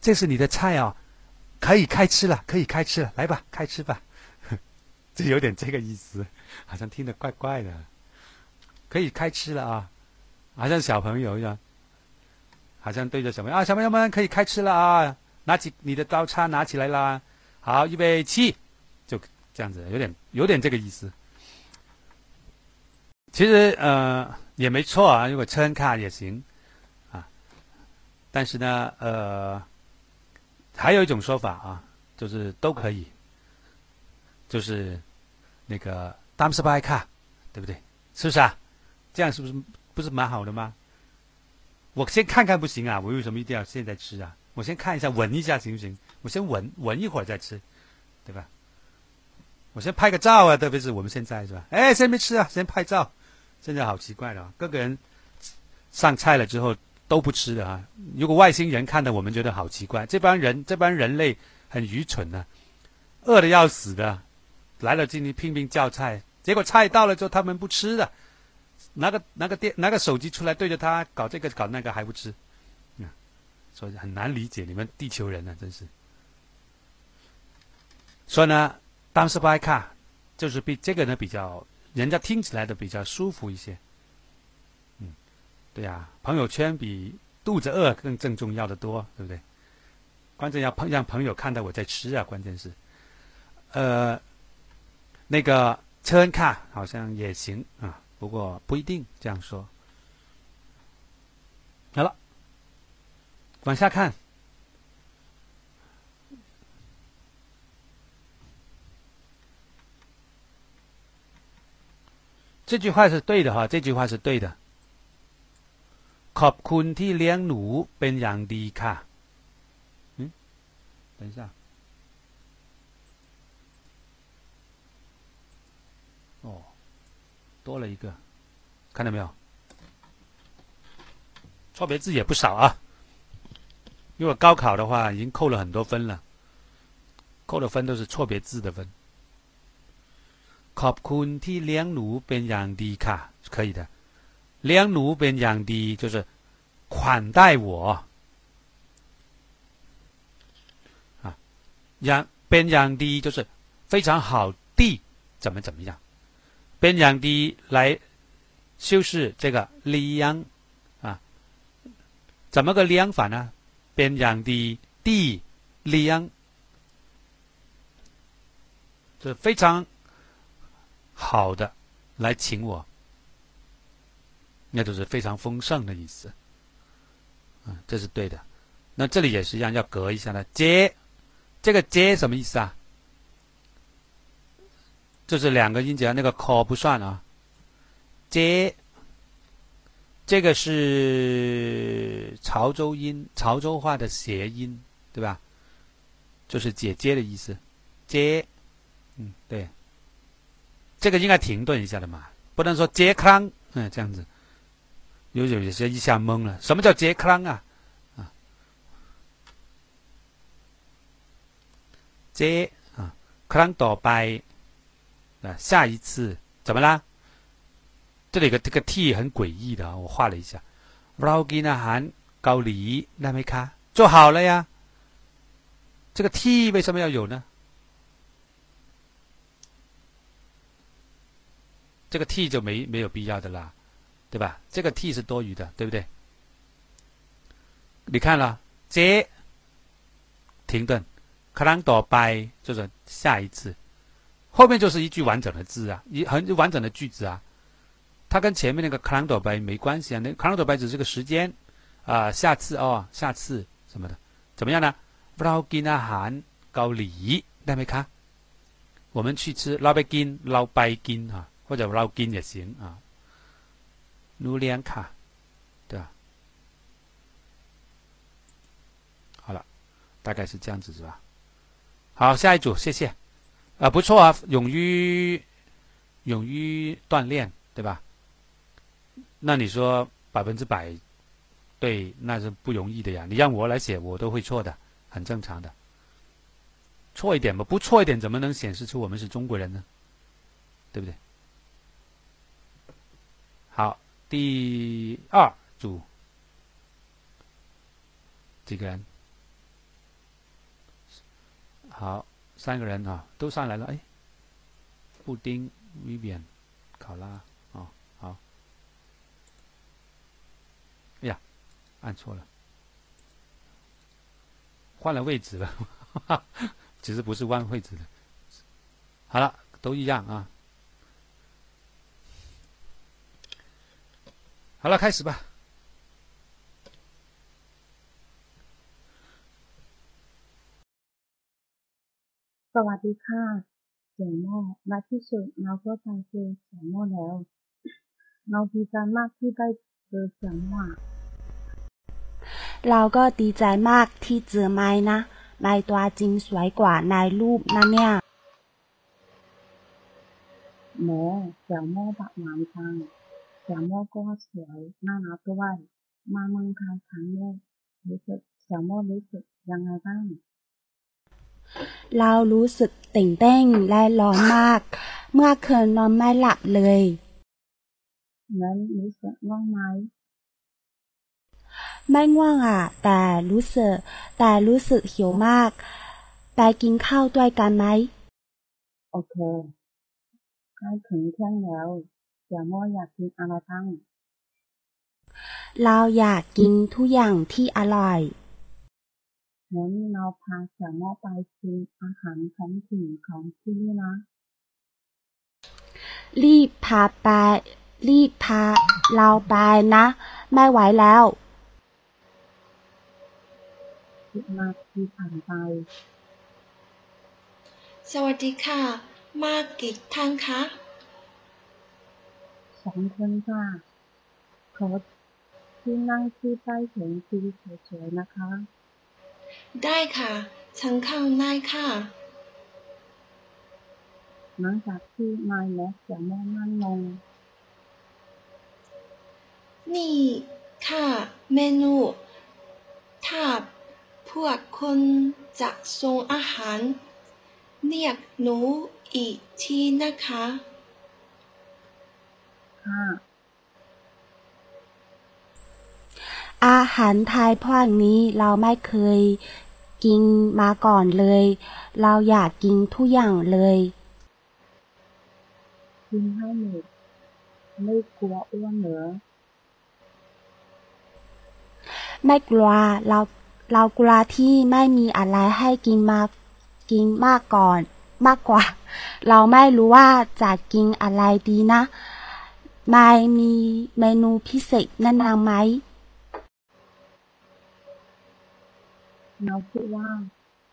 这是你的菜啊，可以开吃了，可以开吃了，来吧，开吃吧，有点这个意思，好像听得怪怪的，可以开吃了啊，好像小朋友一样，好像对着小朋友。啊，小朋友们可以开吃了啊，拿起你的刀叉拿起来啦，好，预备起，就这样子，有点有点这个意思。其实呃也没错啊，如果车卡也行。啊，但是呢呃还有一种说法啊，就是都可以，就是那个 dam s by 卡，对不对？是不是啊？这样是不是不是蛮好的吗？我先看看不行啊，我为什么一定要现在吃啊？我先看一下闻一下行不行？我先闻闻一会儿再吃，对吧？我先拍个照啊，特别是我们现在是吧？哎，先没吃啊，先拍照。现在好奇怪的！各个人上菜了之后都不吃的啊！如果外星人看到我们，觉得好奇怪。这帮人，这帮人类很愚蠢的，饿的要死的，来了今天拼命叫菜，结果菜到了之后他们不吃的，拿个拿个电拿个手机出来对着他搞这个搞那个还不吃，嗯，所以很难理解你们地球人呢，真是。所以呢，当时不爱看，就是比这个呢比较。人家听起来的比较舒服一些，嗯，对呀，朋友圈比肚子饿更正重要的多，对不对？关键要朋让朋友看到我在吃啊，关键是，呃，那个车恩卡好像也行啊，不过不一定这样说。好了，往下看。这句话是对的哈，这句话是对的。ขอบคุณที่เลี้ยงหนูเป็นอย่างดีค่ะ。嗯，等一下。 多了一个，看到没有？错别字也不少啊。如果高考的话，已经扣了很多分了，扣的分都是错别字的分。ขอบคุณที่เลี้ยงหนูเป็นอย่างดีค่ะ可以的เลี้ยงหนูเป็นอย่างดี就是款待我啊อย่างเป็นอย่างดี就是非常好地怎么怎么样 边疆的来修饰这个力量啊，怎么个量法呢？边疆的地力量是非常好的，来请我，那就是非常丰盛的意思。嗯，这是对的。那这里也是一样，要隔一下呢。接，这个接什么意思啊？就是两个音节，那个 c 不算啊。接，这个是潮州音，潮州话的谐音，对吧？就是姐姐的意思。接，嗯，对，这个应该停顿一下的嘛，不能说接康，嗯，这样子，有有有些一下懵了，什么叫接康啊？啊，接啊，康多拜。ป啊，下一次怎么啦？这里个这个 T 很诡异的啊，我画了一下。เรากินอาหารเกาหลีได้ไหมคะ做好了呀。这个 T 为什么要有呢？这个 T 就没没有必要的啦，对吧？这个 T 是多余的，对不对？你看了，接停顿，可能ต่อไป就是下一次， 后面就是一句完整的字啊，一很完整的句子啊。它跟前面那个 c a l e n d a r 没关系啊，那 c a l e n d a r 只是个时间啊、下次哦，下次什么的，怎么样呢？不老金啊，韩高里，那没看？我们去吃老北京，老北京啊，或者老金也行啊。努里卡，对吧？好了，大概是这样子是吧？好，下一组，谢谢。啊，不错啊，勇于勇于锻炼，对吧？那你说百分之百对，那是不容易的呀。你让我来写，我都会错的，很正常的。错一点吧，不错一点，怎么能显示出我们是中国人呢？对不对？好，第二组几个人？好，三个人啊，都上来了。哎，布丁、Vivian、考拉，哦，好。哎呀，按错了，换了位置了，[LAUGHS] 其实不是换位置的。好了，都一样啊。好了，开始吧。 สวัสดีค่ะเสี่ยงโม่และที่สุดเราก็ไปเจอเสี่ยงโม่แล้ว เราดีใจมากที่ได้เจอเสี่ยงโม่เราก็ดีใจมากที่เจอไม้นะไม่ตัวจริงสวยกว่านรูปนะเนี่ยหมอเสี่ยม่ปากหวานจังเสี่ยงโม่ก็สวยน่ารักด้วยมาเมืองไทยครั้งแรกรู้สึกเสี่ยม่รู้สึกยังไงบ้าง เรารู้สึกตื่นเต้นและร้อนมาก เมื่อคืนนอนไม่หลับเลยงั้นรู้สึกง่วงไหมไม่ง่วงอะ แต่รู้สึก แต่รู้สึกหิวมาก ไปกินข้าวด้วยกันไหม โอเคใกล้ถึงเที่ยงแล้วเสี่ยโม่อยากกินอะไรบ้างเราอยากกินทุกอย่างที่อร่อย งั้นเราพาเสี่ยโม่ไปกินอาหารท้องถิ่นของที่นี่นะ รีบพาไป รีบพาเราไปนะ ไม่ไหวแล้วสิบนาทีผ่านไป สวัสดีค่ะ มากี่ท่านคะสองคนค่ะขอที่นั่งที่ใต้เสียงทีวีเฉยๆนะคะ ได้ค่ะฉันเข้าได้ค่ะ หลังจากที่ไม้และเสียงแม่นั่งลงนี่ค่ะเมนูถ้าพวกคนจะส่งอาหาร เรียกหนูอีกทีนะคะ อาหารไทยพวกนี้เราไม่เคยกินมาก่อนเลย เราอยากกินทุกอย่างเลยกินให้หมดไม่กลัวอ้วนเหรอไม่กลัวเราเรากลัวที่ไม่มีอะไรให้กินมากินมากก่อน มากกว่า เราไม่รู้ว่าจะกินอะไรดีนะ ไม่มีเมนูพิเศษแนะนำไหม เราคิดว่า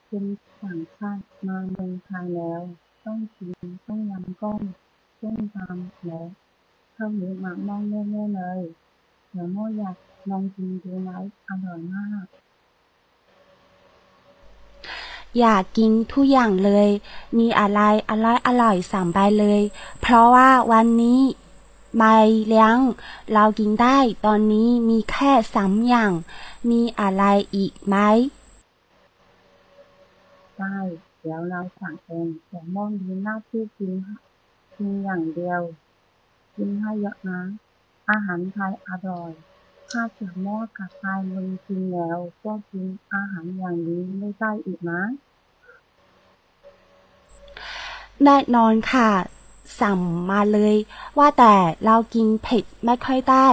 เป็นต่างชาติมาเมืองไทยแล้ว ต้องกินต้มยำกุ้งส้มตำและข้าวเหนียวหมากม่องแน่ๆเลยเดี๋ยวโมอยากลองกินดูไหมอร่อยมาก อยากกินทุกอย่างเลย มีอะไรอร่อยอร่อยสั่งไปเลย เพราะว่าวันนี้ไม่เลี้ยง เรากินได้ตอนนี้มีแค่สามอย่าง มีอะไรอีกไหม ได้เดี๋ยวเราสั่งเองแต่โมมีหน้าที่กินกินอย่างเดียว กินให้เยอะนะ อาหารไทยอร่อย ถ้าเสี่ยโมกลับไปเมืองกินแล้วก็กินอาหารอย่างนี้ไม่ได้อีกนะแน่นอนค่ะ สั่งมาเลย ว่าแต่เรากินเผ็ดไม่ค่อยได้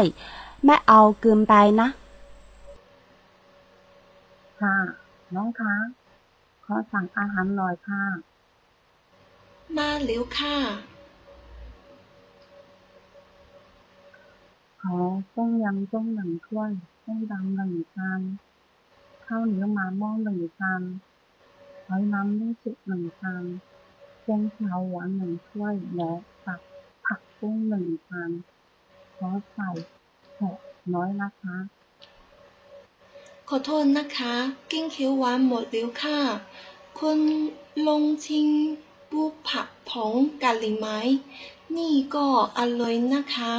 ไม่เอาเกินไปนะ ค่ะ น้องคะ ขอสั่งอาหารหน่อยค่ะ มาเร็วค่ะขอต้มยำต้มหนึ่งถ้วยต้มยำหนึ่งชามข้าวเหนียวหมาม่องหนึ่งชามหอยน้ำนึ่งสุกหนึ่งชามแกงเขียวหวานหนึ่งถ้วยและผักผักกุ้งหนึ่งชามขอใส่แขกน้อยนะคะ ขอโทษนะคะกิ้งเขียวหวานหมดแล้วค่ะ คุณลงชิงปูผักผงกะหรี่ไหม นี่ก็อร่อยนะคะ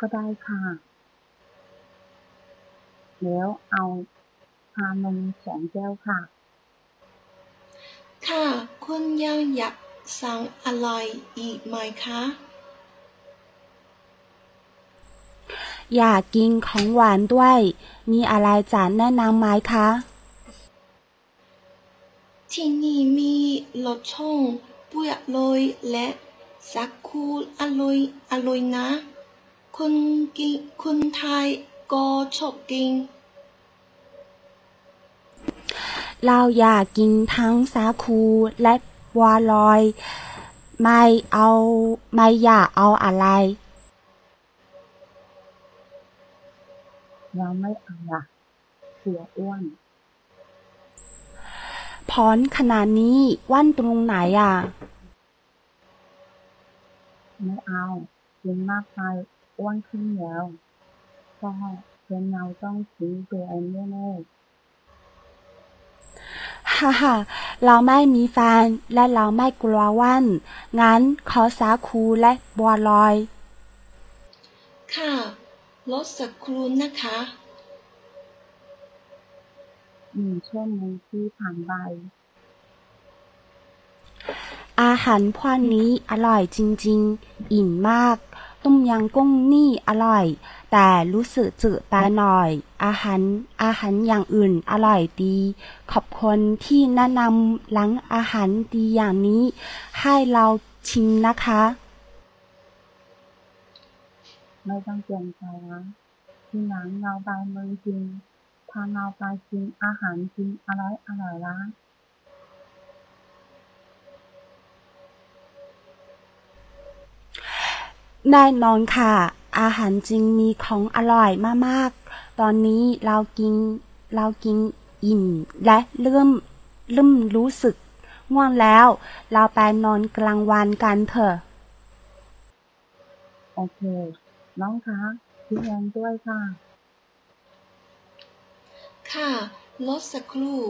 ก็ได้ค่ะ แล้วเอาชานมสองแก้วค่ะ ค่ะ คุณยังอยากสั่งอะไรอีกไหมคะ อยากกินของหวานด้วย มีอะไรจะแนะนำไหมคะ ที่นี่มีรสช่องเปลือกเลยและสักคูอร่อยอร่อยนะคุณกินคุณไทยก็ชอบกิน เราอยากกินทั้งสาคูและบัวลอย ไม่เอาไม่อยากเอาอะไร เราไม่เอาละเสียอ้วนพรขนาดนี้ว่านตรงไหนอะ ไม่เอากินมากไปอ้วนขึ้นแล้วก็เป็นเราต้องทิ้งตัวเองแน่ฮ่าฮ่าเราไม่มีแฟนและเราไม่กลัวว่านงั้นขอสาคูและบัวลอย ค่ะ รสสักครู่นะคะๆหนึ่งชั่วโมงที่ผ่านไป อาหารพวกนี้อร่อยจริง ๆ อิ่มมาก ต้มยำกุ้งนี่อร่อย แต่รู้สึกจืดไปหน่อย อาหารอาหารอย่างอื่นอร่อยดี ขอบคุณที่แนะนำร้านอาหารดีอย่างนี้ ให้เราชิมนะคะ ไม่ต้องเกรงใจนะที่หลังเราไปเมืองจีนพาเราไปกินอาหารจีนอร่อยอร่อยละแน่นอนค่ะ อาหารจริงมีของอร่อยมากๆ ตอนนี้เรากินเรากินอิ่มและเริ่มเริ่มรู้สึกง่วงแล้ว เราไปนอนกลางวันกันเถอะ โอเค น้องคะคิดเงินด้วยค่ะ ค่ะรสสักครู่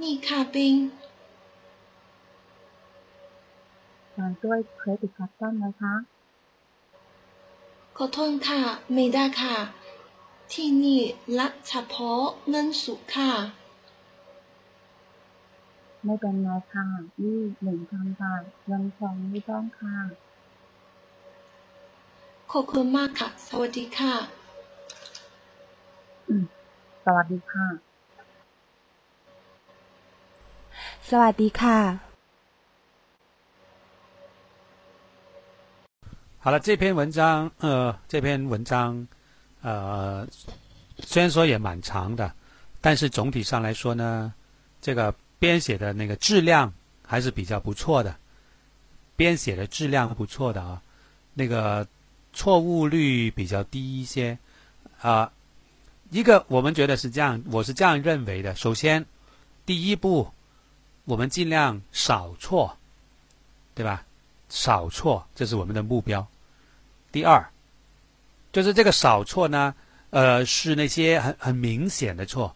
นี่ค่ะปิงจ่ายด้วยเครดิตการ์ดได้ไหมคะ ขอโทษค่ะ ไม่ได้ค่ะ ที่นี่รับเฉพาะเงินสุขค่ะ ไม่เป็นไรค่ะนี่หนึ่งพันบาทเงินทองไม่ต้องค่ะข 奥昆玛卡萨瓦迪卡，嗯，萨瓦迪卡，萨瓦迪卡。好了，这篇文章，呃，这篇文章，呃，虽然说也蛮长的，但是总体上来说呢，这个编写的那个质量还是比较不错的，编写的质量不错的啊，那个。错误率比较低一些啊。一个我们觉得是这样，我是这样认为的。首先，第一步，我们尽量少错，对吧？少错，这是我们的目标。第二，就是这个少错呢，呃，是那些很很明显的错，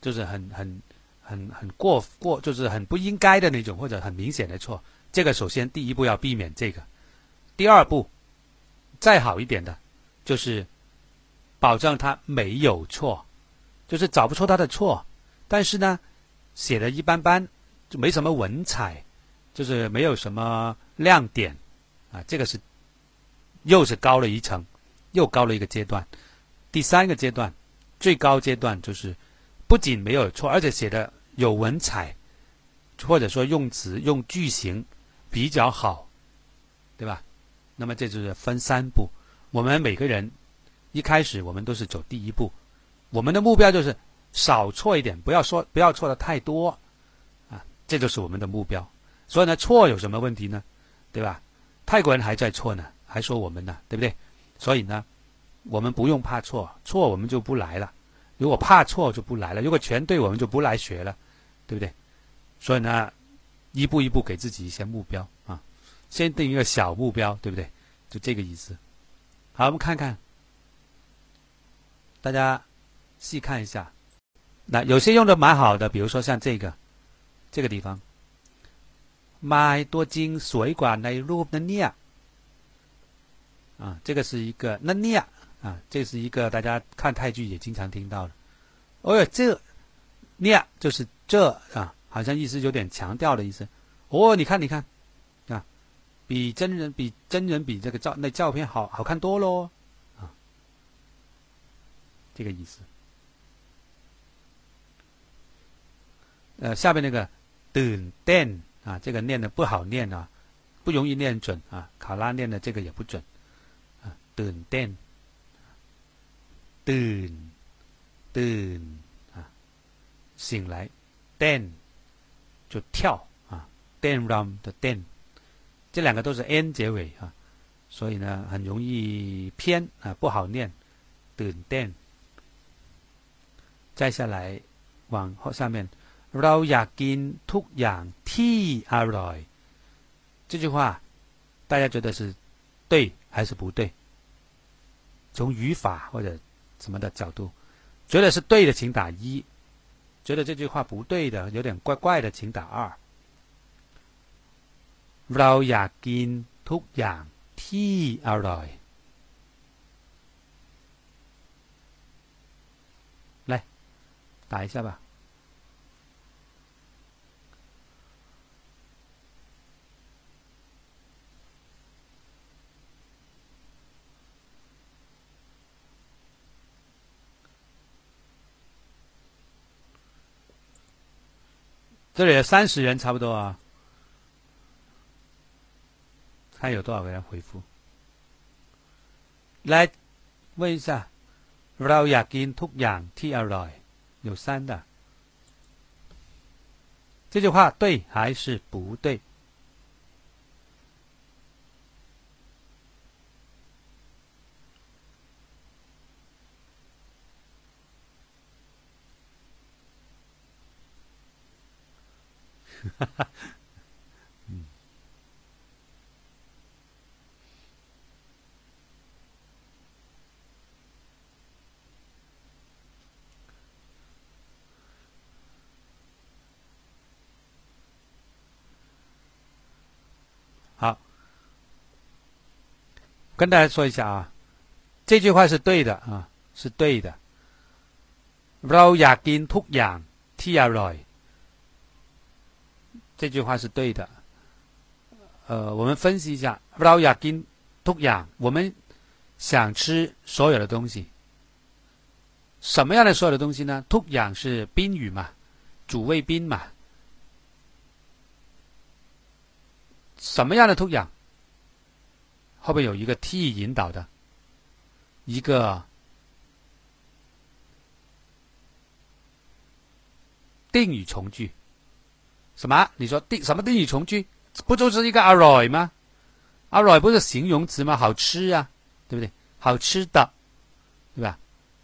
就是很很很很过过，就是很不应该的那种，或者很明显的错。这个首先第一步要避免这个。第二步，再好一点的，就是保证他没有错，就是找不出他的错，但是呢，写的一般般，就没什么文采，就是没有什么亮点，啊，这个是又是高了一层，又高了一个阶段。第三个阶段，最高阶段就是不仅没有错，而且写的有文采，或者说用词用句型比较好，对吧？那么这就是分三步，我们每个人一开始我们都是走第一步，我们的目标就是少错一点，不要说不要错的太多，啊，这就是我们的目标。所以呢，错有什么问题呢？对吧？泰国人还在错呢，还说我们呢，对不对？所以呢，我们不用怕错，错我们就不来了。如果怕错就不来了，如果全对我们就不来学了，对不对？所以呢，一步一步给自己一些目标啊。先定一个小目标，对不对？就这个意思。好，我们看看，大家细看一下。那有些用的蛮好的，比如说像这个这个地方，买多金水管ในรูปนั้นเนี่ย啊，这个是一个那เนี่ย啊，这是一个大家看泰剧也经常听到的。哦，这เนี่ย就是这啊，好像意思有点强调的意思。哦，你看，你看。 比真人比真人比这个照那照片好好看多喽，啊，这个意思。呃，下面那个等电啊，这个念的不好念啊，不容易念准啊。卡拉念的这个也不准啊，等电，等等啊，醒来，电就跳啊，电 ram 的电。这两个都是 n 结尾啊，所以呢很容易偏啊，不好念。ตื่นเต้น再下来往后下面，เราอยากกินทุกอย่างที่อร่อย。这句话大家觉得是对还是不对？从语法或者什么的角度，觉得是对的，请打一；觉得这句话不对的，有点怪怪的，请打二。 เราอยากกินทุกอย่างที่อร่อย来打一下吧。这里三十人差不多啊。 看有多少个人回复？来问一下，เราอยากกินทุกอย่างที่อร่อย有三的，这句话对还是不对？哈哈。 跟大家说一下啊，这句话是对的啊，是对的。เราอยากกินทุกอย่างที่อร่อย，这句话是对的。呃，我们分析一下，เราอยากกินทุกอย่าง，我们想吃所有的东西。什么样的所有的东西呢？ทุกอย่าง是宾语嘛，主谓宾嘛。什么样的ทุกอย่าง？ 后边有一个 T 引导的一个定语从句。什么？你说定什么定语从句？不就是一个 aroy 吗？aroy 不是形容词吗？好吃啊，对不对？好吃的，对吧？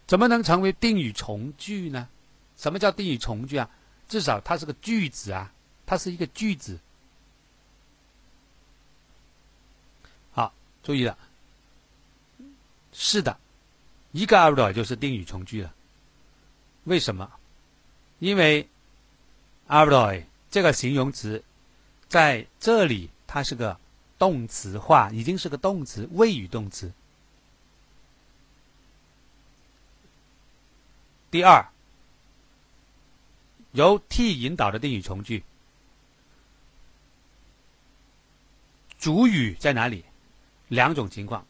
怎么能成为定语从句呢？什么叫定语从句啊？至少它是个句子啊，它是一个句子。注意了，是的，一个 a r o 就是定语从句了。为什么？因为 a r o 这个形容词在这里它是个动词化，已经是个动词，谓语动词。第二，由 t 引导的定语从句，主语在哪里？两种情况。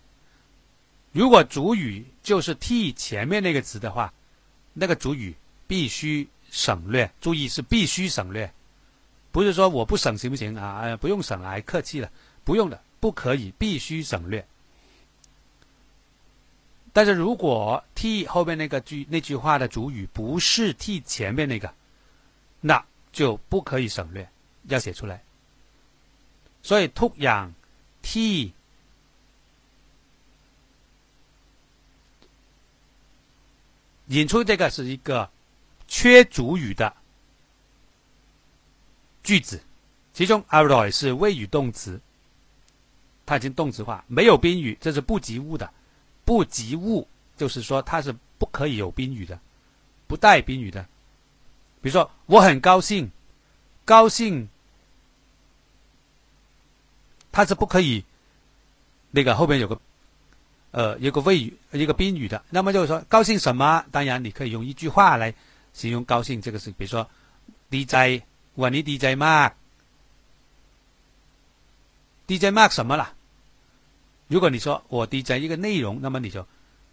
如果主语就是 t 前面那个词的话，那个主语必须省略。注意是必须省略，不是说我不省行不行啊？不用省了，客气了，不用的，不可以，必须省略。但是如果 t 后面那个句那句话的主语不是 t 前面那个，那就不可以省略，要写出来。所以 t 养 t 引出这个是一个缺主语的句子，其中 a r o y 是谓语动词，它已经动词化，没有宾语，这是不及物的。不及物，就是说它是不可以有宾语的，不带宾语的。比如说，我很高兴，高兴，它是不可以那个后边有个呃一个谓语一个宾语的。那么就是说，高兴什么？当然你可以用一句话来形容高兴。这个是比如说，DJ，我你 DJ Mark，DJ Mark 什么了？如果你说我 DJ 一个内容，那么你就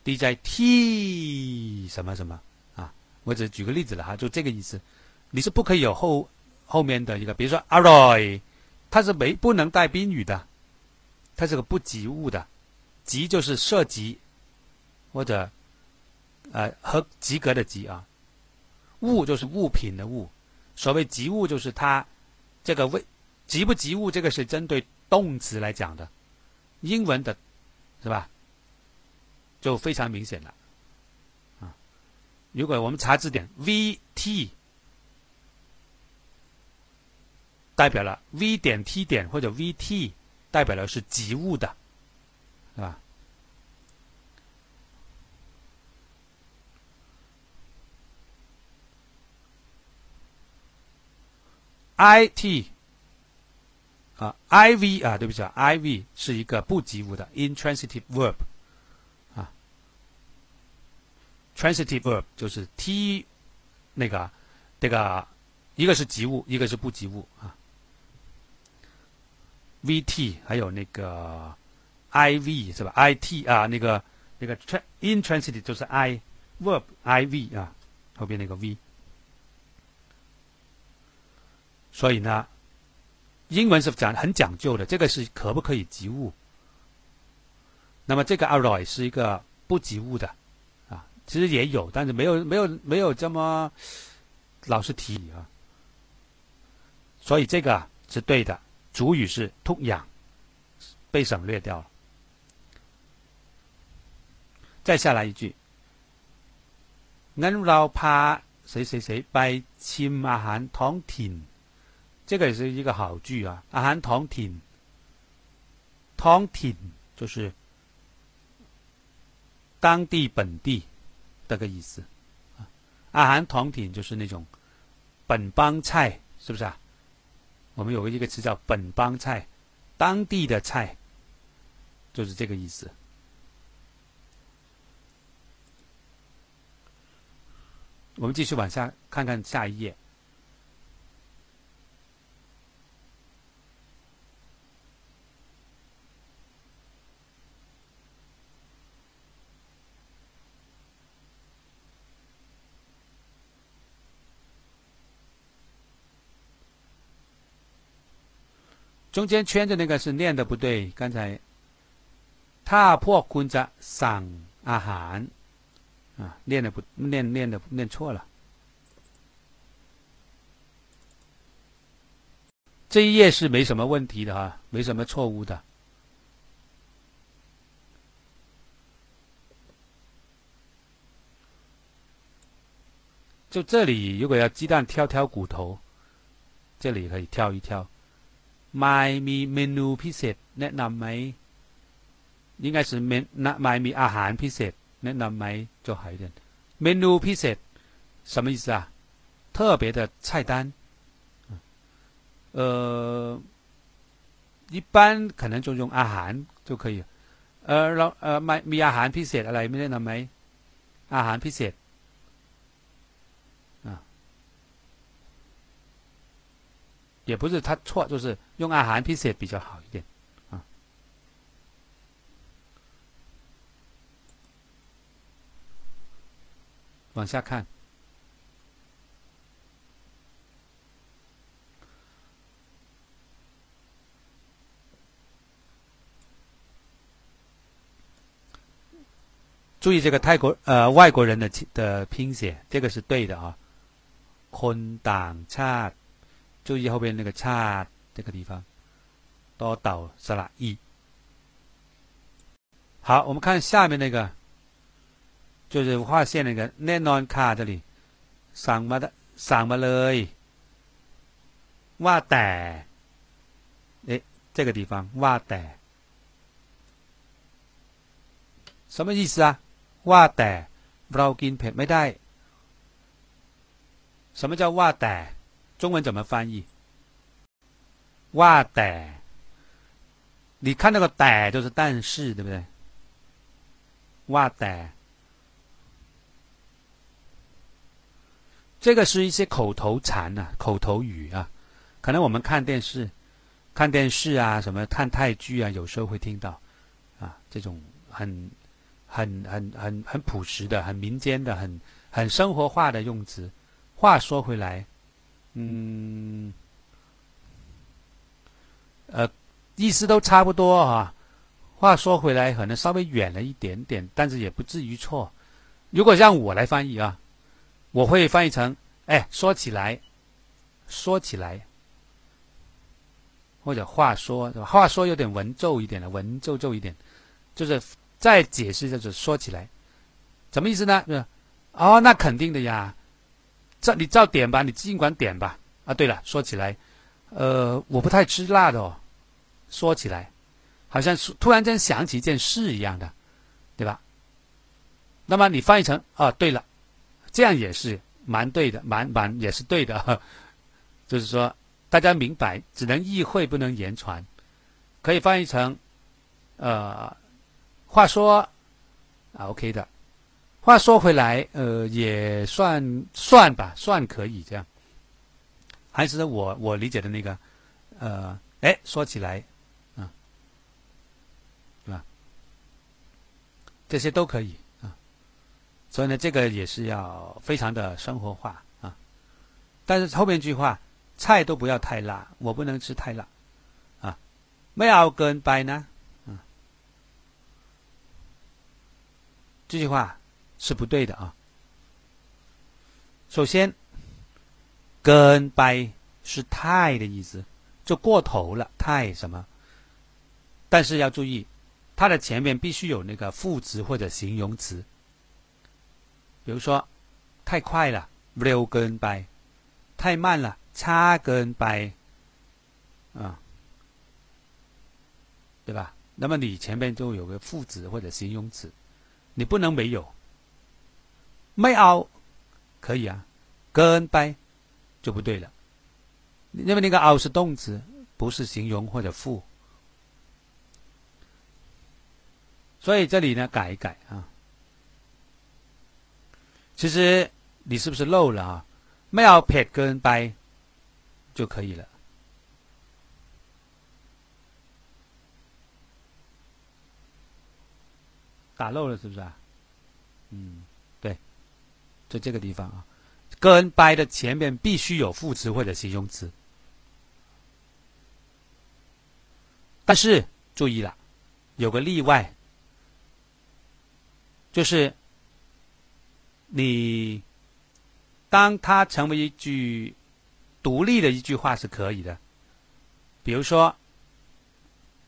DJ T 什么什么啊？我只举个例子了哈，就这个意思。你是不可以有后后面的一个，比如说 Aroy，它是没不能带宾语的，它是个不及物的，及就是涉及或者呃和及格的及啊，物就是物品的物。所谓及物，就是它这个为及不及物，这个是针对动词来讲的。英文的，是吧？就非常明显了，啊！如果我们查字典，VT 代表了 V 点 T 点或者 VT 代表的是及物的，是吧？IT 啊，I V 啊，对不起啊，I V 是一个不及物的 intransitive verb，啊，transitive verb 就是 T 那个这个一个是及物，一个是不及物啊。V T 还有那个 I V 是吧？I T 啊，那个那个 intransitive 就是 I verb I V 啊，后边那个 V，所以呢。英文是讲很讲究的，这个是可不可以及物？那么这个 alloy 是一个不及物的，啊，其实也有，但是没有没有没有这么老是提啊。所以这个是对的，主语是 to 养，被省略掉了。再下来一句，恁老怕谁谁谁拜亲阿含同挺，这个也是一个好句啊。阿含同挺，同挺就是当地本地的个意思啊。阿含同挺就是那种本帮菜，是不是啊？我们有一个词叫本帮菜，当地的菜就是这个意思。我们继续往下看看下一页。中间圈的那个是念的不对，刚才他破坤着上阿含啊念的不念念的念错了这一页是没什么问题的哈没什么错误的就这里如果要鸡蛋挑挑骨头这里可以挑一挑 my me menu piece net num may 应该是 me 那 my me a han piece แนะนำไหม就好一点。เมนูพิเศษ什么意思啊？特别的菜单。呃，一般可能就用อาหาร就可以。เออเราเออมีมีอาหารพิเศษอะไรไม่ได้นำไหมอาหารพิเศษ啊，也不是他错，就是用อาหารพิเศษ比较好一点 往下看。注意这个泰国呃外国人的的拼写，这个是对的啊。คนต่างชาติ注意后边那个ชาติ这个地方，多岛สระอี好，我们看下面那个， 就是划线那个แน่นอนค่ะ这里สั่งมาสั่งมาเลยว่าแต่哎这个地方ว่าแต่什么意思啊？ว่าแต่เรากินเผ็ดไม่ได้什么叫ว่าแต่中文怎么翻译ว่าแต่你看那个แต่就是但是对不对ว่าแต่ 这个是一些口头禅啊口头语啊可能我们看电视看电视啊什么看泰剧啊有时候会听到啊这种很很很很很朴实的、很民间的、很很生活化的用词。话说回来，嗯，呃，意思都差不多啊。话说回来，可能稍微远了一点点，但是也不至于错。如果让我来翻译啊，我会翻译成：哎，说起来，说起来，或者话说，是吧？话说有点文绉一点的，文绉绉一点，就是。再解释就是说起来，什么意思呢？是哦，那肯定的呀，照你照点吧，你尽管点吧。啊，对了，说起来，呃，我不太吃辣的哦。说起来，好像突然间想起一件事一样的，对吧？那么你翻译成啊，对了，这样也是蛮对的，蛮蛮也是对的。[LAUGHS] 就是说，大家明白，只能意会不能言传，可以翻译成，呃。话说啊，OK 的。话说回来，呃，也算算吧，算可以这样。还是我我理解的那个，呃，哎，说起来，啊，对吧？这些都可以。所以呢，这个也是要非常的生活化啊。但是后面一句话，菜都不要太辣，我不能吃太辣啊。没有跟白呢，嗯、这句话是不对的啊。首先，跟白是太的意思，就过头了，太什么？但是要注意，它的前面必须有那个副词或者形容词。比如说，太快了，溜跟拜；太慢了，差跟拜。啊，对吧？那么你前面就有个副词或者形容词。你不能没有，没凹可以啊，跟掰就不对了，因为那个凹是动词，不是形容或者副，所以这里呢改一改啊。其实你是不是漏了啊？没有撇跟掰就可以了。打漏了是不是啊？嗯，对，就这个地方啊，跟掰的前面必须有副词或者形容词。但是注意了，有个例外，就是你当它成为一句独立的一句话是可以的。比如说，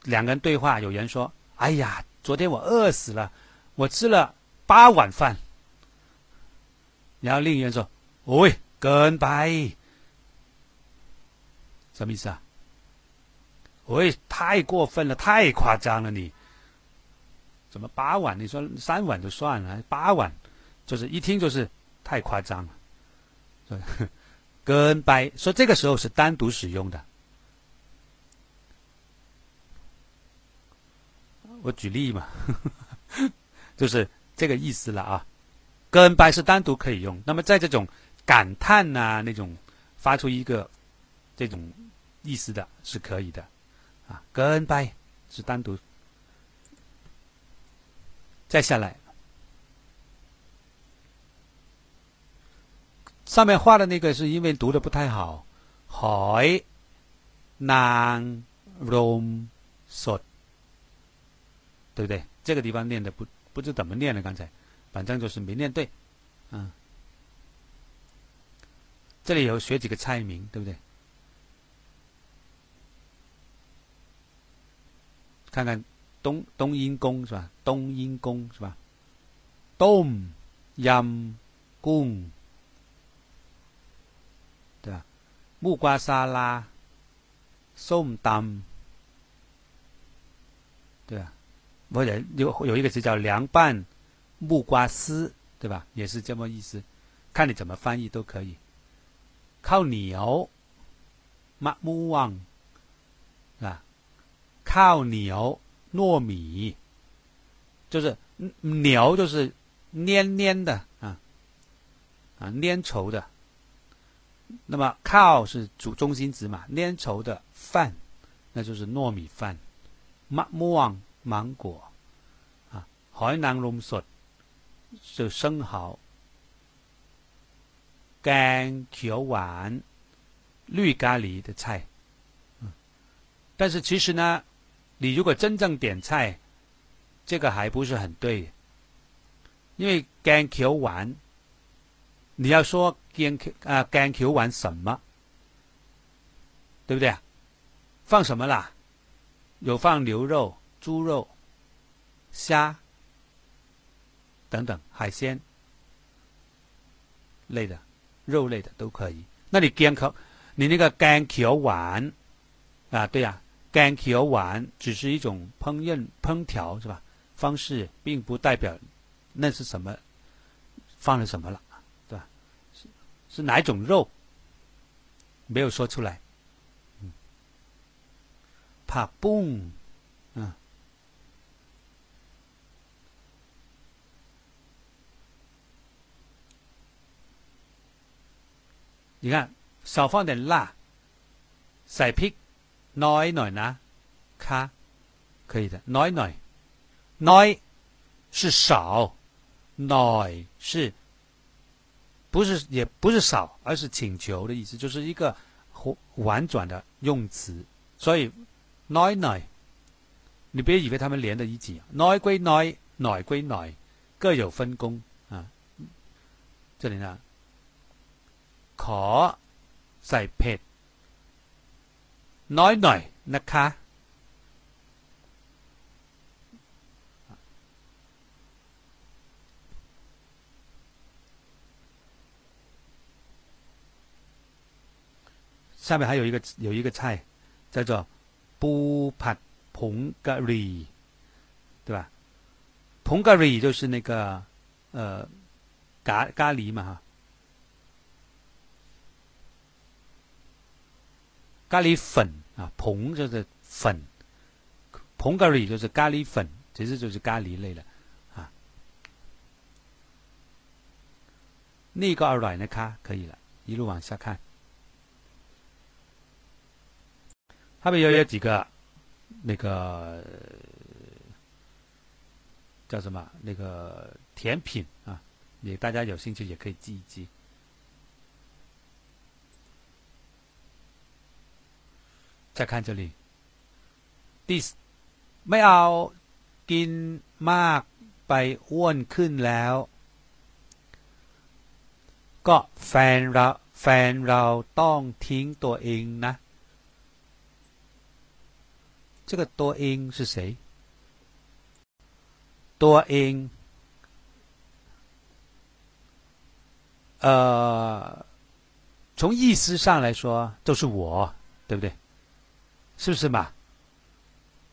两个人对话，有人说：“哎呀。”昨天我饿死了，我吃了八碗饭。然后另一人说：“喂，跟白，什么意思啊？喂，太过分了，太夸张了，你怎么八碗？你说三碗就算了，八碗就是一听就是太夸张了。跟白说这个时候是单独使用的。我举例嘛，[LAUGHS] 就是这个意思了啊。跟白是单独可以用，那么在这种感叹呐那种发出一个这种意思的是可以的。啊，跟拜是单独。再下来，上面画的那个是因为读的不太好，海南龙索，对不对？这个地方念的不不知怎么念了，刚才反正就是没念对，嗯。这里有学几个菜名，对不对？看看冬冬阴功是吧？冬阴功是吧？冬阴功，对吧？木瓜沙拉、ส้มต对吧？或者有有一个词叫凉拌木瓜丝，对吧？也是这么意思，看你怎么翻译都可以。ข้าวเหนียวมะม่วง啊。ข้าวเหนียว糯米，就是牛，就是黏黏的啊啊粘稠的。 那么 cow 是主中心词嘛？粘稠的饭，那就是糯米饭。m a m u n 芒果啊，海南龙笋就生蚝。干球丸，绿咖喱的菜。但是其实呢，你如果真正点菜，这个还不是很对，因为干球丸你要说干啊干球丸什么，对不对啊？放什么啦？有放牛肉、猪肉、虾等等海鲜类的、肉类的都可以。那你干口，你那个干球丸啊，对呀。干条丸只是一种烹饪烹调是吧？方式并不代表那是什么放了什么了，是是哪种肉？没有说出来。嗯，怕崩，嗯。你看，少放点辣，塞皮。น้อยหน่อยนะคะ可以的น้อยหน่อยน้อย是少หน่อย是 不是也不是少而是请求的意思就是一个婉转的用词所以น้อยหน่อย你别以为他们连在一起น้อย归น้อยหน่อย归หน่อย各有分工啊这里呢ขอใส่เผ็ดน้อยหน่อยนะคะ 下面还有一个有一个菜，叫做布帕蓬咖喱，对吧？蓬咖喱就是那个呃咖咖喱嘛哈，咖喱粉啊，蓬就是粉，蓬咖喱就是咖喱粉，其实就是咖喱类的啊。那个二软的咖可以了，一路往下看。后面又有几个那个叫什么那个甜品啊，也大家有兴趣也可以记一记。再看这里，this ไม่เอากินมากไปอ้วนขึ้นแล้ว ก็แฟนเราแฟนเราต้องทิ้งตัวเองนะ 这个多音是谁？多音呃从意思上来说就是我对不对？是不是嘛？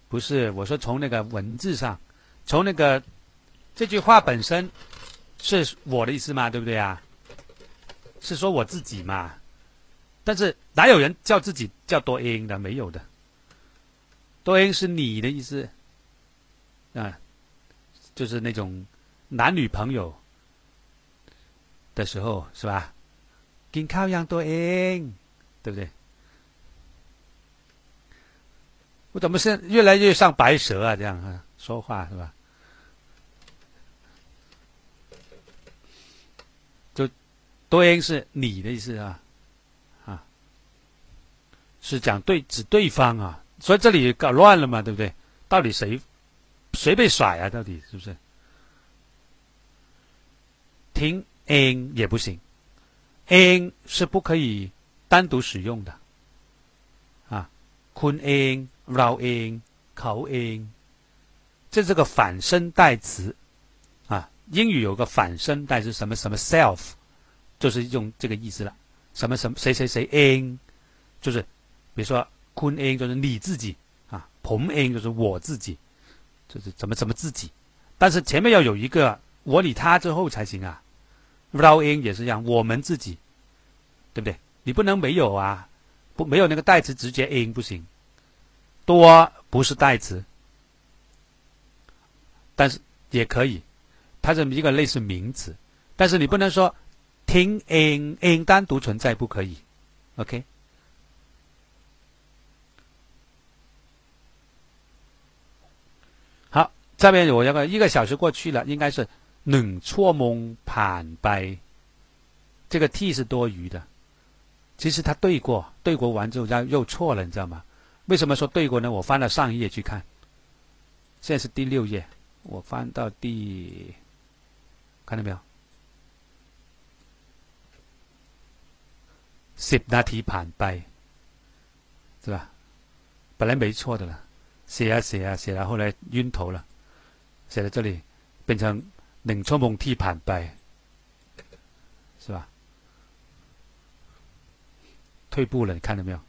不是我说从那个文字上从那个这句话本身是我的意思嘛对不对啊？是说我自己嘛？但是哪有人叫自己叫多音的？没有的。多音是你的意思啊，就是那种男女朋友的时候是吧？跟靠样多音，对不对？我怎么是越来越像白蛇啊？这样啊，说话是吧？就多音是你的意思啊，啊，是讲对指对方啊。所以这里搞乱了嘛，对不对？到底谁谁被甩啊？到底是不是？听 in 也不行，in 是不可以单独使用的啊。kun in、rao in、kao in，这是个反身代词啊。英语有个反身代词，什么什么 self，就是用这个意思了。什么什么谁谁谁 in，就是比如说坤 n 就是你自己啊，彭 n 就是我自己，就是怎么怎么自己，但是前面要有一个我你他之后才行啊。เรา n 也是一样，我们自己，对不对？你不能没有啊，不没有那个代词直接 n 不行。多不是代词，但是也可以，它是一个类似名词，但是你不能说听 n n 单独存在不可以，OK。 下面我要个一个小时过去了应该是冷错蒙盘白。这个 t 是多余的。其实他对过对过完之后然后又错了你知道吗？为什么说对过呢？我翻到上一页去看。现在是第六页我翻到第看到没有？十答题盘白是吧？本来没错的了。写啊写啊写啊后来晕头了。写在这里，变成冷错梦替盘白，是吧？退步了，你看到没有？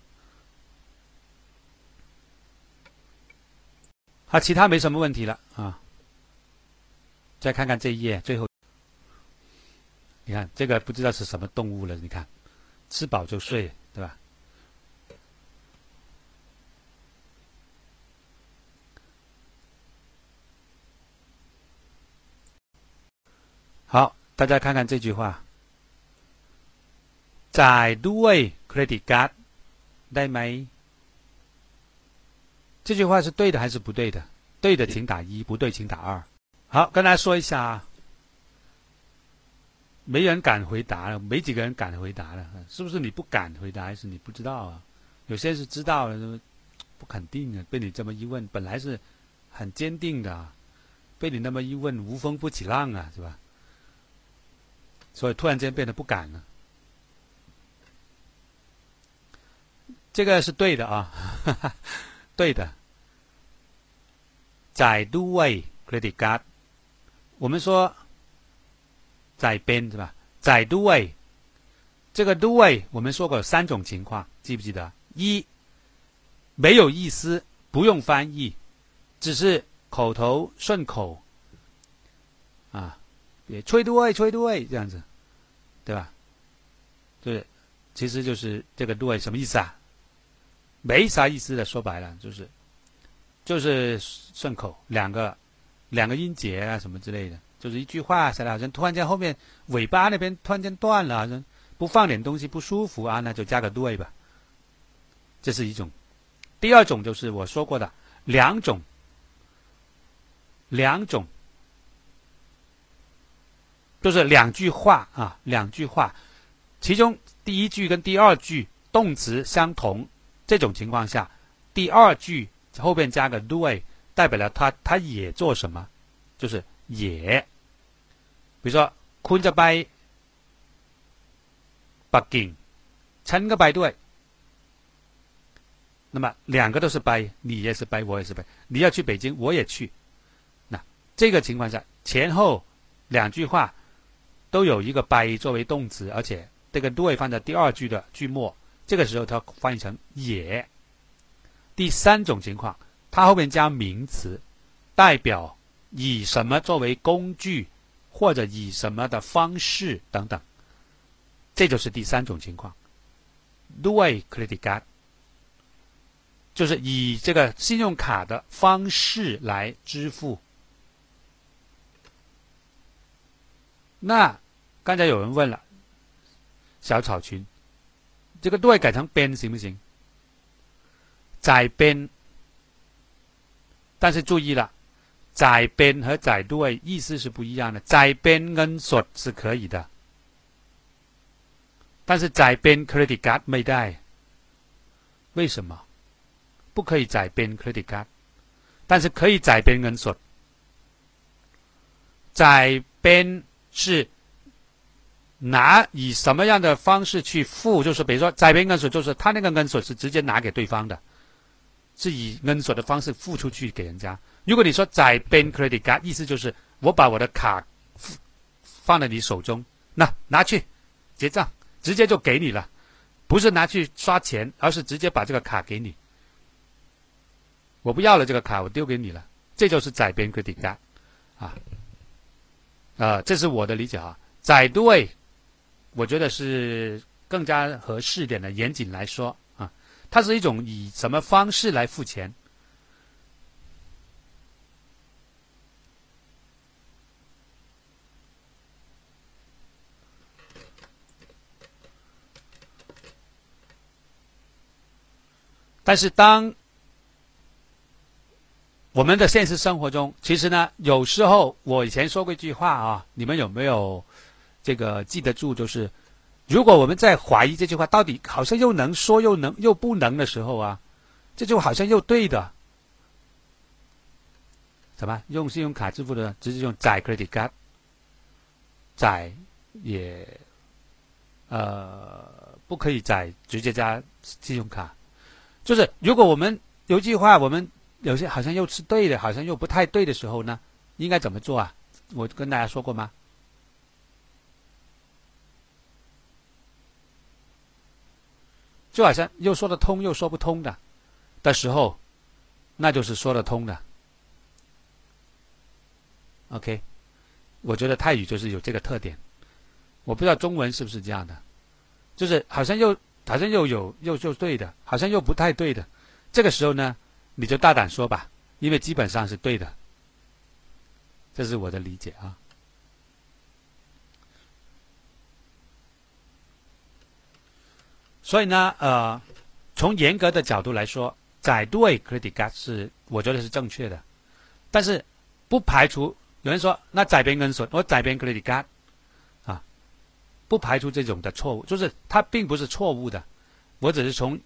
好，其他没什么问题了啊。再看看这一页最后，你看这个不知道是什么动物了，你看，吃饱就睡，对吧？好，大家看看这句话。จ่ายด้วยเครดิตการ์ดได้ไหม？这句话是对的还是不对的？对的，请打一；不对，请打二。好，跟大家说一下，没人敢回答了，没几个人敢回答了，是不是？你不敢回答，还是你不知道啊？有些是知道了，不肯定啊。被你这么一问，本来是很坚定的，被你那么一问，无风不起浪啊，是吧？ 所以突然间变得不敢了，这个是对的啊，[LAUGHS] 对的。在 do way credit card，我们说在边是吧？在 do way，这个 do way 我们说过有三种情况，记不记得？一没有意思，不用翻译，只是口头顺口啊。也吹对吹对这样子，对吧？对，其实就是这个对什么意思啊？没啥意思的，说白了就是，就是顺口两个两个音节啊什么之类的，就是一句话下来，好像突然间后面尾巴那边突然间断了，好像不放点东西不舒服啊，那就加个对吧。这是一种。第二种就是我说过的两种，两种。就是两句话啊，两句话，其中第一句跟第二句动词相同，这种情况下，第二句后边加个 do，代表了他他也做什么，就是也。比如说，坤着拜北京，陈个拜对，那么两个都是拜，你也是拜，我也是拜，你要去北京，我也去。那这个情况下，前后两句话。都有一个 by 作为动词，而且这个 do 放在第二句的句末，这个时候它翻译成也。第三种情况，它后面加名词，代表以什么作为工具，或者以什么的方式等等，这就是第三种情况。ด้วยเครดิตการ์ด就是以这个信用卡的方式来支付。那 刚才有人问了，小草裙，这个对改成边行不行？窄边，但是注意了，窄边和窄对意思是不一样的。窄边跟锁是可以的，但是窄边 credit card 没带，为什么？不可以窄边 credit card，但是可以窄边跟锁。窄边是。拿以什么样的方式去付？就是比如说在边跟索，就是他那个跟索是直接拿给对方的，是以跟索的方式付出去给人家。如果你说在边 credit card，意思就是我把我的卡放在你手中，那拿去结账。直接就给你了，不是拿去刷钱，而是直接把这个卡给你。我不要了这个卡，我丢给你了，这就是载边 credit card，啊，啊，这是我的理解啊。载对，我觉得是更加合适点的。严谨来说啊，它是一种以什么方式来付钱。但是，当我们的现实生活中，其实呢，有时候我以前说过一句话啊，你们有没有这个记得住？就是如果我们在怀疑这句话到底好像又能说又能又不能的时候啊，这就好像又对的。什么？用信用卡支付的直接用载 credit card，载也呃不可以载直接加信用卡。就是如果我们有句话，我们有些好像又是对的，好像又不太对的时候呢，应该怎么做啊？我跟大家说过吗？就好像又说得通又说不通的的时候，那就是说得通的。OK，我觉得泰语就是有这个特点，我不知道中文是不是这样的，就是好像又。好像又有又就对的，好像又不太对的。这个时候呢，你就大胆说吧，因为基本上是对的。这是我的理解啊。所以呢，呃，从严格的角度来说，载对 credit card 是我觉得是正确的，但是不排除有人说那载边跟损，我载边 credit card。不排除这种的错误，就是它并不是错误的。我只是从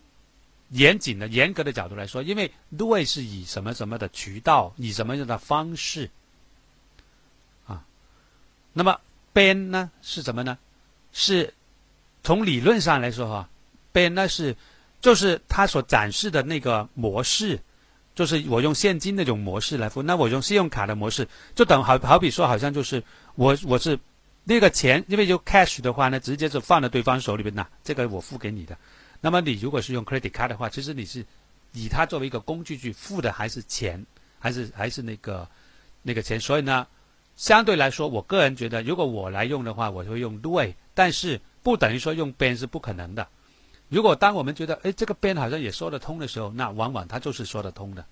严谨的、严格的角度来说，因为对是以什么什么的渠道，以什么样的方式啊。那么边呢是什么呢？是从理论上来说哈，边那是就是它所展示的那个模式，就是我用现金那种模式来付。那我用信用卡的模式，就等好好比说，好像就是我我是。那个钱，因为就 cash 的话呢，直接是放在对方手里边呐，这个我付给你的。那么你如果是用 credit card 的话，其实你是以它作为一个工具去付的，还是钱，还是还是那个那个钱？所以呢，相对来说，我个人觉得，如果我来用的话，我会用 do，但是不等于说用边是不可能的。如果当我们觉得，哎，这个边好像也说得通的时候，那往往它就是说得通的。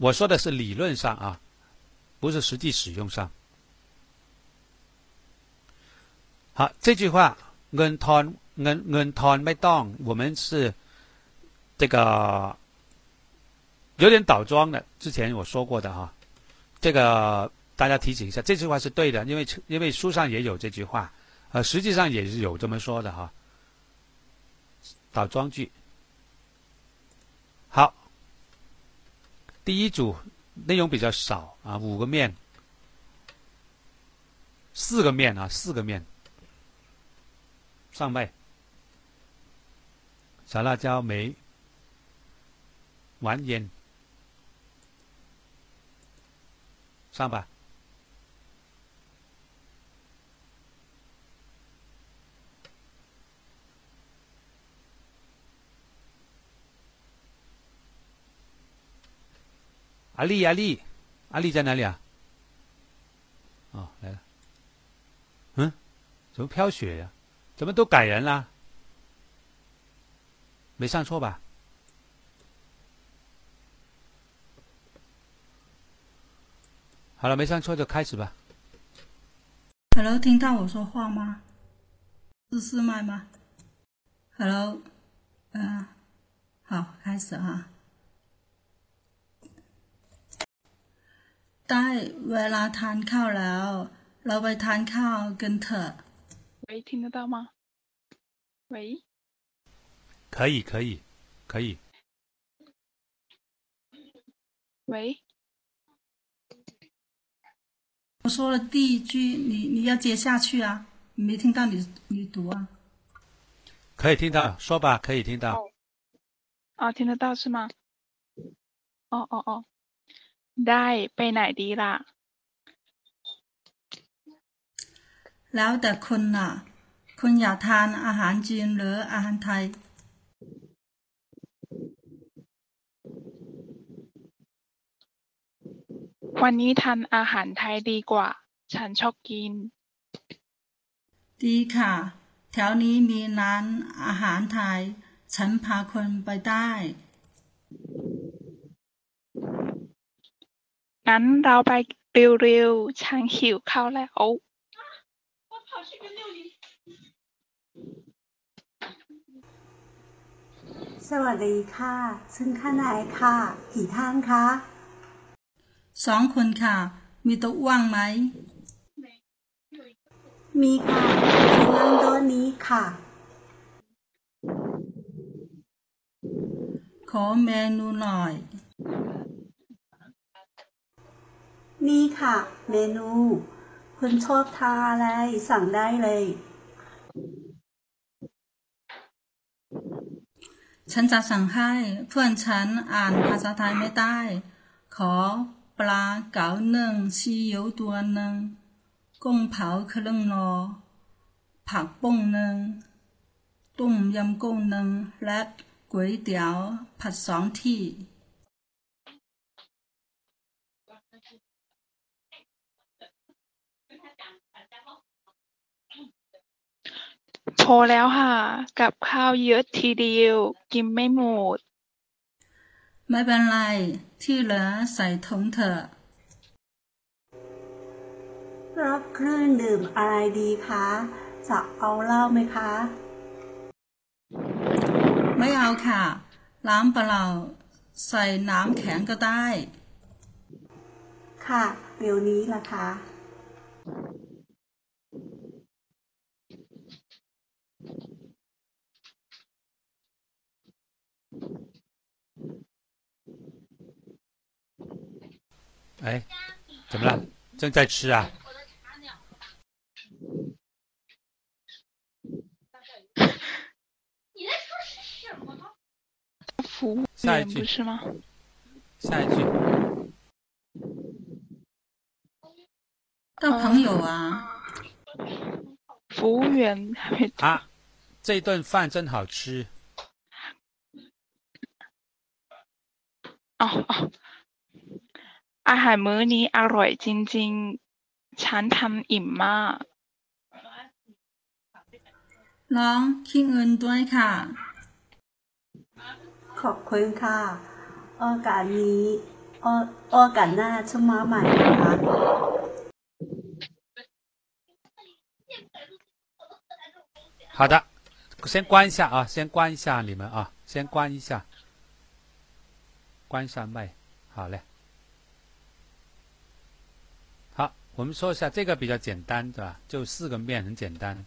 我说的是理论上啊。不是实际使用上。好，这句话“เงินทอนเงินเงินทอนไม่ต้อง”，我们是这个有点倒装的。之前我说过的哈，这个 大家提醒一下，这句话是对的，因为因为书上也有这句话，呃，实际上也是有这么说的哈。倒装句。好，第一组。内容比较少啊，五个面，四个面啊，四个面。上麦，小辣椒梅，完烟，上吧。阿丽，阿丽，阿丽在哪里啊？哦，来了。嗯，怎么飘雪呀？怎么都改人啦？没上错吧？好了，没上错就开始吧。Hello，听到我说话吗？是四麦吗？Hello，嗯、好，开始哈。 ได้เวลาทานข้าวแล้ว เราไปทานข้าวกันเถอะ 喂，听得到吗？喂，可以，可以，可以。喂，我说了第一句，你你要接下去啊！没听到你你读啊？可以听到，说吧，可以听到。啊，听得到是吗？哦哦哦， ได้ ไปไหนดีล่ะ แล้วแต่คุณน่ะ คุณอยากทานอาหารจีนหรืออาหารไทย วันนี้ทานอาหารไทยดีกว่า ฉันชอบกิน ดีค่ะ แถวนี้มีร้านอาหารไทย ฉันพาคนไปได้ งั้นเราไปเร็วๆฉันหิวข้าวแล้วสวัสดีค่ะ ซึ่งข้างในค่ะ กี่ท่านคะสองคนค่ะ มีโต๊ะว่างไหม มีค่ะที่นั่งโต๊ะนี้ค่ะ ขอเมนูหน่อย นี่ค่ะ เมนู คุณชอบทานอะไรสั่งได้เลย ฉันจะสั่งให้เพื่อนฉันอ่านภาษาไทยไม่ได้ ขอปลาเก๋าหนึ่งซีอิ๊วตัวหนึ่งกุ้งเผาครึ่งโลผักปุ้งหนึ่งต้มยำกุ้งหนึ่งและก๋วยเตี๋ยวผัดสองที่ พอแล้วค่ะ กับข้าวเยอะทีเดียว กินไม่หมด ไม่เป็นไร ที่เหลือใส่ถุงเถอะรับเครื่องดื่มอะไรดีคะจะเอาเหล้าไหมคะ ไม่เอาค่ะน้ำเปล่า ใส่น้ำแข็งก็ได้ ค่ะ เดี๋ยวนี้ล่ะคะ 哎，怎么了？正在吃啊？服务员下一句不是吗？下一句，到朋友啊，服务员还没啊，这顿饭真好吃。อ๋อ อ๋ออาหารมื้อนี้อร่อยจริงๆ ฉันทำอิ่มมาก น้องคิดเงินด้วยค่ะ ขอบคุณค่ะโอกาสนี้โอโอกาสหน้าจะมาใหม่นะคะ 好的，先关一下啊，先关一下你们啊，先关一下，关上麦，好嘞。 我们说一下这个比较简单，对吧？就四个面，很简单。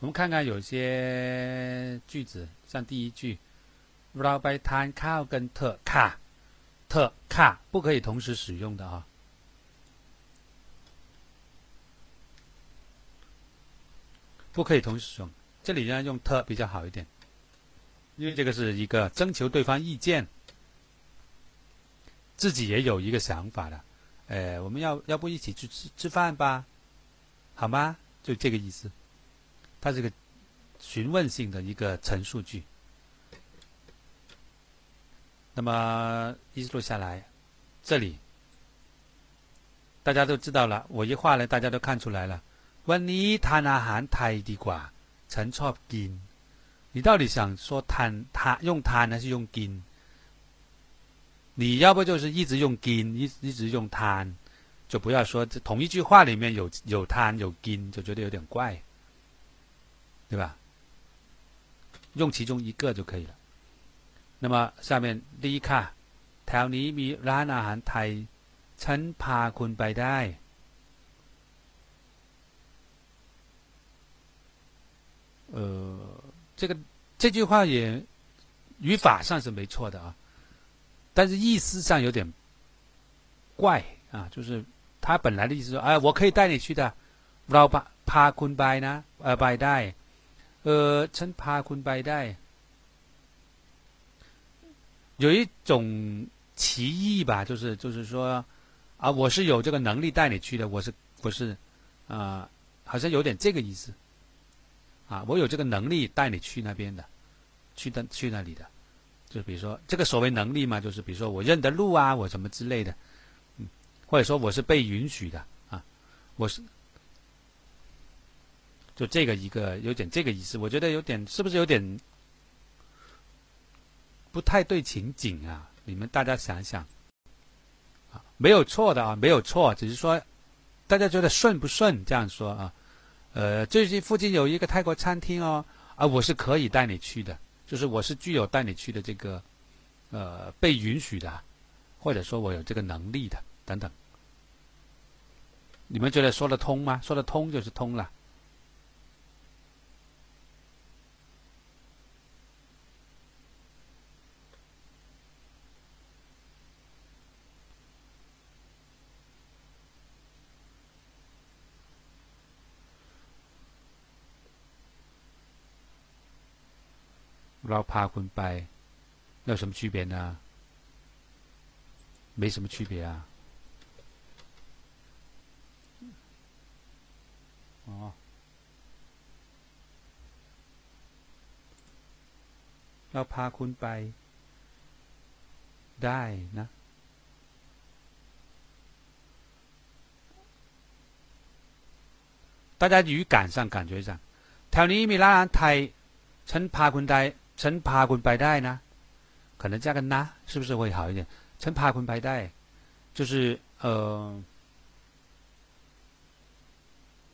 我们看看有些句子，像第一句，เราไปทานข้าวกันเถอะค่ะเถอะค่ะ不可以同时使用的啊。不可以同时使用。这里呢用特比较好一点，因为这个是一个征求对方意见，自己也有一个想法的， 呃，我们要要不一起去吃吃饭吧，好吗？就这个意思。它是个询问性的一个陈述句。那么一直录下来，这里大家都知道了。我一画呢，大家都看出来了。วันนี้ทานอาหารไทยดีกว่าฉันชอบกิน。你到底想说ทาน用ท还是用กิ 你要不就是一直用 gin，一一直用贪，就不要说这同一句话里面有有贪有 gin，就觉得有点怪，对吧？用其中一个就可以了。那么下面第一看，แถวนี้มีร้านอาหารไทยฉันพาคุณไปได้。呃，这个这句话也语法上是没错的啊。 但是意思上有点怪啊，就是他本来的意思说，哎，我可以带你去的，เราพาพาคุณไปนะเออไปได้，呃，ฉันพาคุณไปได้，有一种歧义吧，就是就是说，啊，我是有这个能力带你去的，我是不是啊？好像有点这个意思，啊，我有这个能力带你去那边的，去的去那里的。 就比如说这个所谓能力嘛，就是比如说我认得路啊，我什么之类的，嗯，或者说我是被允许的啊，我是就这个一个有点这个意思，我觉得有点是不是有点不太对情景啊？你们大家想想啊，没有错的啊，没有错，只是说大家觉得顺不顺这样说啊？呃，最近附近有一个泰国餐厅哦，啊，我是可以带你去的。就是我是具有带你去的这个，呃，被允许的，或者说我有这个能力的等等，你们觉得说得通吗？说得通就是通了。เราพาคุณไป有什么区别呢？没什么区别啊。哦，เราพาคุณไปได้นะ。大家语感上感觉上，แถวนี้มีร้านไทยฉันพาคุณไป 陈帕坤白带呢？可能加个呢，是不是会好一点？陈帕坤白带，就是呃，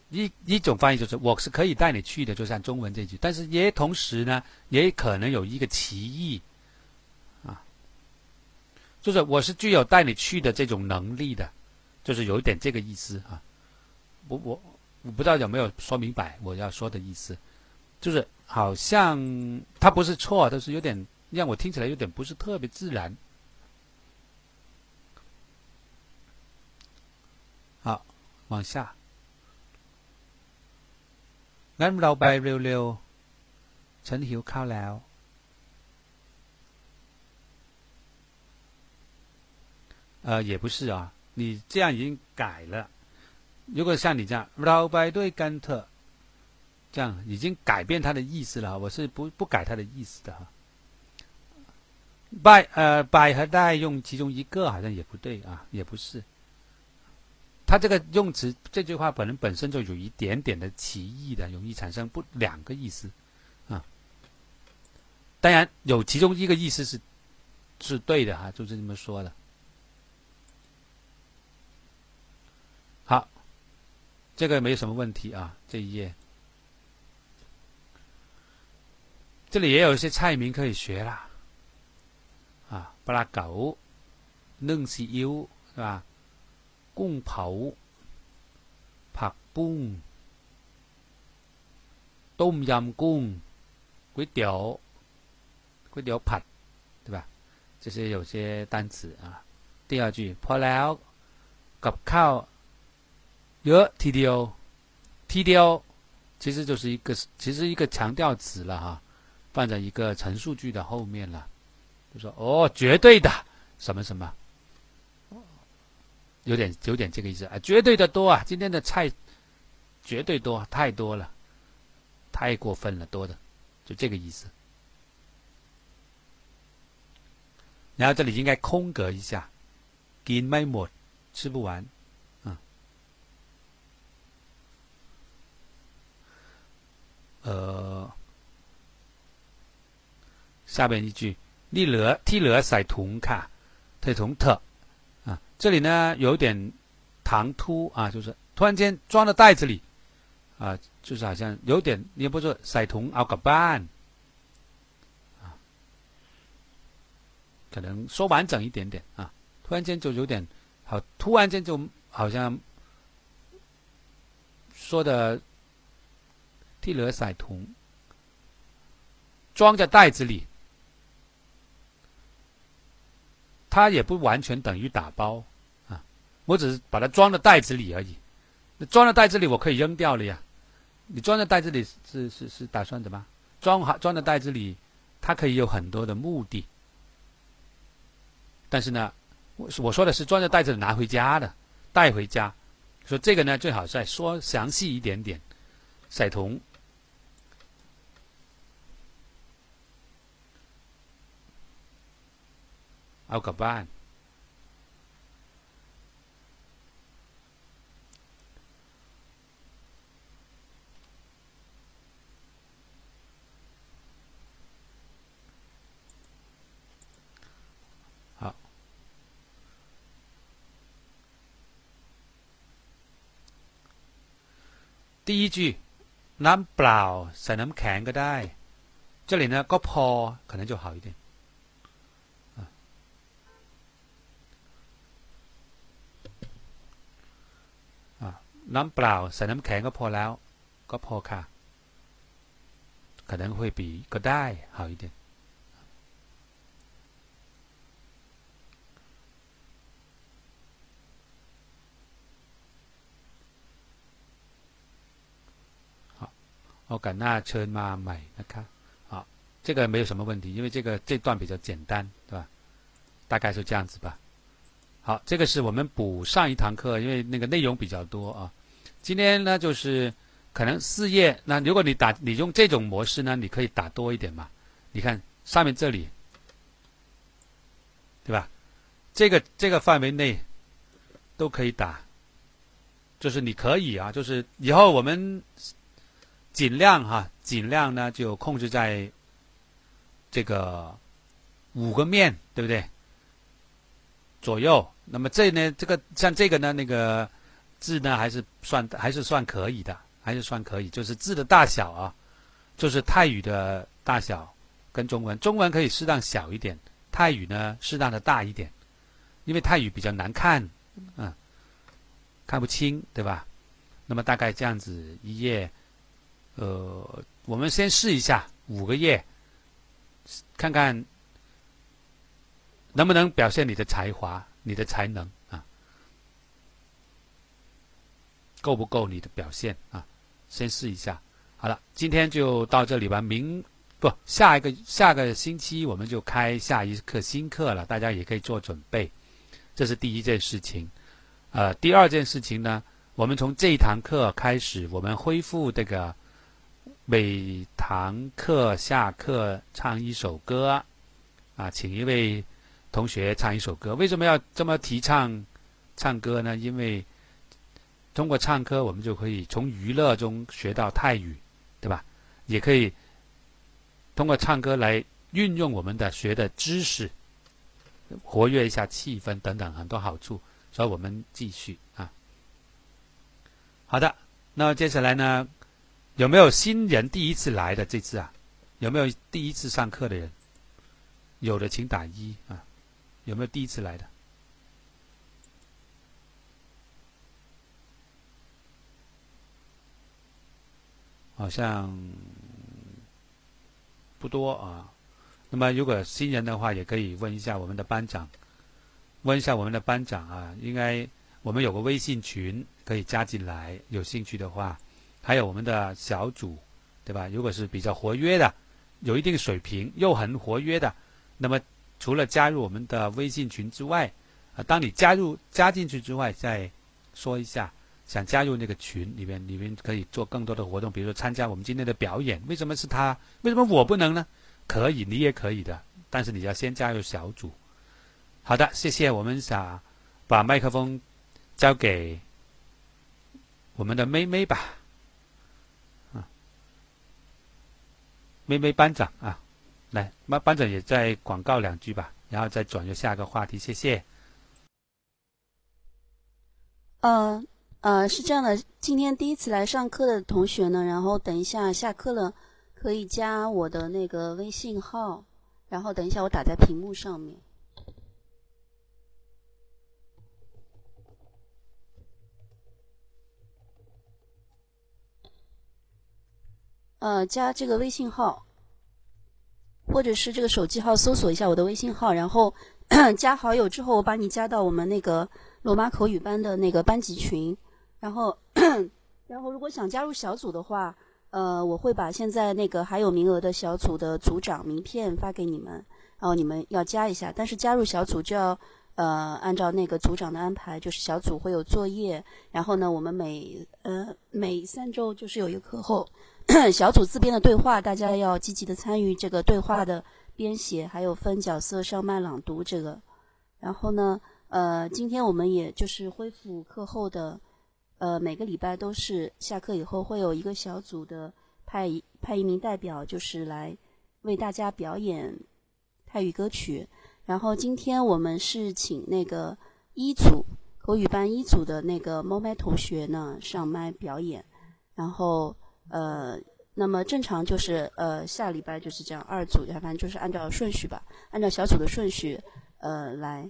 一一种翻译就是我是可以带你去的，就像中文这句。但是也同时呢，也可能有一个歧义啊，就是我是具有带你去的这种能力的，就是有一点这个意思啊。我我我不知道有没有说明白我要说的意思，就是。好像它不是错，但是有点让我听起来有点不是特别自然。好，往下。งั้นเราไปเร็วๆฉันหิวข้าวแล้ว。呃，也不是啊，你这样已经改了。如果像你这样，เราไปด้วยกันเถอะ 这样已经改变它的意思了，我是不不改它的意思的哈。by 呃 by 和 die 用其中一个好像也不对啊，也不是。它这个用词这句话本人本身就有一点点的歧义的，容易产生不两个意思啊。当然有其中一个意思是是对的哈，就是这么说的。好，这个没有什么问题啊，这一页。这里也有一些菜名可以学啦，啊，ปลาเก๋านึ่งซีอิ๊ว是吧？กุ้งเผาผักปุ้งต้มยำกุ้งก๋วยเตี๋ยวก๋วยเตี๋ยวผัด对吧？这些有些单词啊。第二句พอแล้วกับข้าวเยอะทีเดียวทีเดียว其实就是一个其实一个强调词了哈。 放在一个陈述句的后面了，就说哦，绝对的什么什么， 有点有点这个意思啊，绝对的多啊！今天的菜绝对多，太多了，太过分了，多的，就这个意思。然后这里应该空格一下，กินไม่หมด吃不完，啊，呃， 下边一句，你勒替勒塞同卡，特同特，啊，这里呢有点唐突啊，就是突然间装在袋子里，啊，就是好像有点，你也不说塞同奥个半，啊，可能说完整一点点啊，突然间就有点好，突然间就好像说的替勒塞同。装在袋子里，它也不完全等于打包啊，我只是把它装在袋子里而已。那装在袋子里，我可以扔掉了呀。你装在袋子里是是是打算怎么装好？装在袋子里，它可以有很多的目的。但是呢，我我说的是装在袋子里拿回家的，带回家。说这个呢，最好再说详细一点点。赛同。 เอากลับบ้าน好第一句น้ำเปล่าใส่น้ำแข็งก็ได้这里呢ก็พอ可能就好一点 น้ำเปล่าใส่น้ำแข็งก็พอแล้ว ก็พอค่ะ可能会比ก็ได้好一点好โอกาสหน้าเชิญมาใหม่นะคะ好这个没有什么问题因为这个这段比较简单对吧大概是这样子吧好，这个是我们补上一堂课，因为那个内容比较多啊。 今天呢，就是可能四页。那如果你打你用这种模式呢，你可以打多一点嘛。你看上面这里，对吧？这个这个范围内都可以打，就是你可以啊，就是以后我们尽量哈，尽量呢就控制在这个五个面，对不对？左右。那么这呢，这个像这个呢，那个字呢，还是算还是算可以的，还是算可以。就是字的大小啊，就是泰语的大小跟中文，中文可以适当小一点，泰语呢适当的大一点，因为泰语比较难看，嗯，看不清，对吧？那么大概这样子一页，呃，我们先试一下五个页，看看能不能表现你的才华。你的才能啊，够不够你的表现啊？先试一下。好了，今天就到这里吧。明不下一个下个星期我们就开下一课新课了，大家也可以做准备。这是第一件事情。呃，第二件事情呢，我们从这一堂课开始，我们恢复这个每堂课下课唱一首歌啊，请一位。同学唱一首歌，为什么要这么提倡唱歌呢？因为通过唱歌，我们就可以从娱乐中学到泰语，对吧？也可以通过唱歌来运用我们的学的知识，活跃一下气氛等等很多好处。所以我们继续啊。好的，那接下来呢，有没有新人第一次来的这次啊？有没有第一次上课的人？有的请打一啊。有没有第一次来的？好像不多啊。那么，如果新人的话，也可以问一下我们的班长，问一下我们的班长啊。应该我们有个微信群可以加进来，有兴趣的话，还有我们的小组，对吧？如果是比较活跃的，有一定水平又很活跃的，那么。除了加入我们的微信群之外，啊，当你加入加进去之外，再说一下想加入那个群里面，你们可以做更多的活动，比如说参加我们今天的表演。为什么是他？为什么我不能呢？可以，你也可以的，但是你要先加入小组。好的，谢谢。我们想把麦克风交给我们的妹妹吧，啊，妹妹班长啊，来，班班长也在广告两句吧，然后再转入下一个话题，谢谢。嗯呃，是这样的，今天第一次来上课的同学呢，然后等一下下课了，可以加我的那个微信号，然后等一下我打在屏幕上面。呃，加这个微信号，或者是这个手机号，搜索一下我的微信号，然后 [COUGHS] 加好友之后，我把你加到我们那个罗马口语班的那个班级群。然后，然后如果想加入小组的话，呃，我会把现在那个还有名额的小组的组长名片发给你们，然后你们要加一下。但是加入小组就要呃按照那个组长的安排，就是小组会有作业，然后呢，我们每呃每三周就是有一个课后。小组自编的对话，大家要积极的参与这个对话的编写，还有分角色上麦朗读这个。然后呢，呃，今天我们也就是恢复课后的，呃，每个礼拜都是下课以后会有一个小组的派派一名代表，就是来为大家表演泰语歌曲。然后今天我们是请那个一组口语班一组的那个猫麦同学呢上麦表演，然后。呃，那么正常就是呃下礼拜就是这样二组，反正就是按照顺序吧，按照小组的顺序呃来。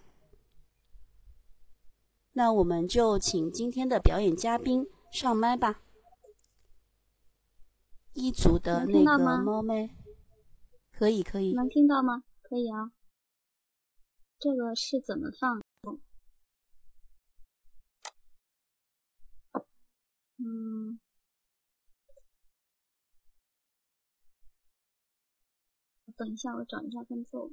那我们就请今天的表演嘉宾上麦吧。一组的那个猫妹，可以可以。能听到吗？可以啊。这个是怎么放？嗯。等一下，我找一下伴奏。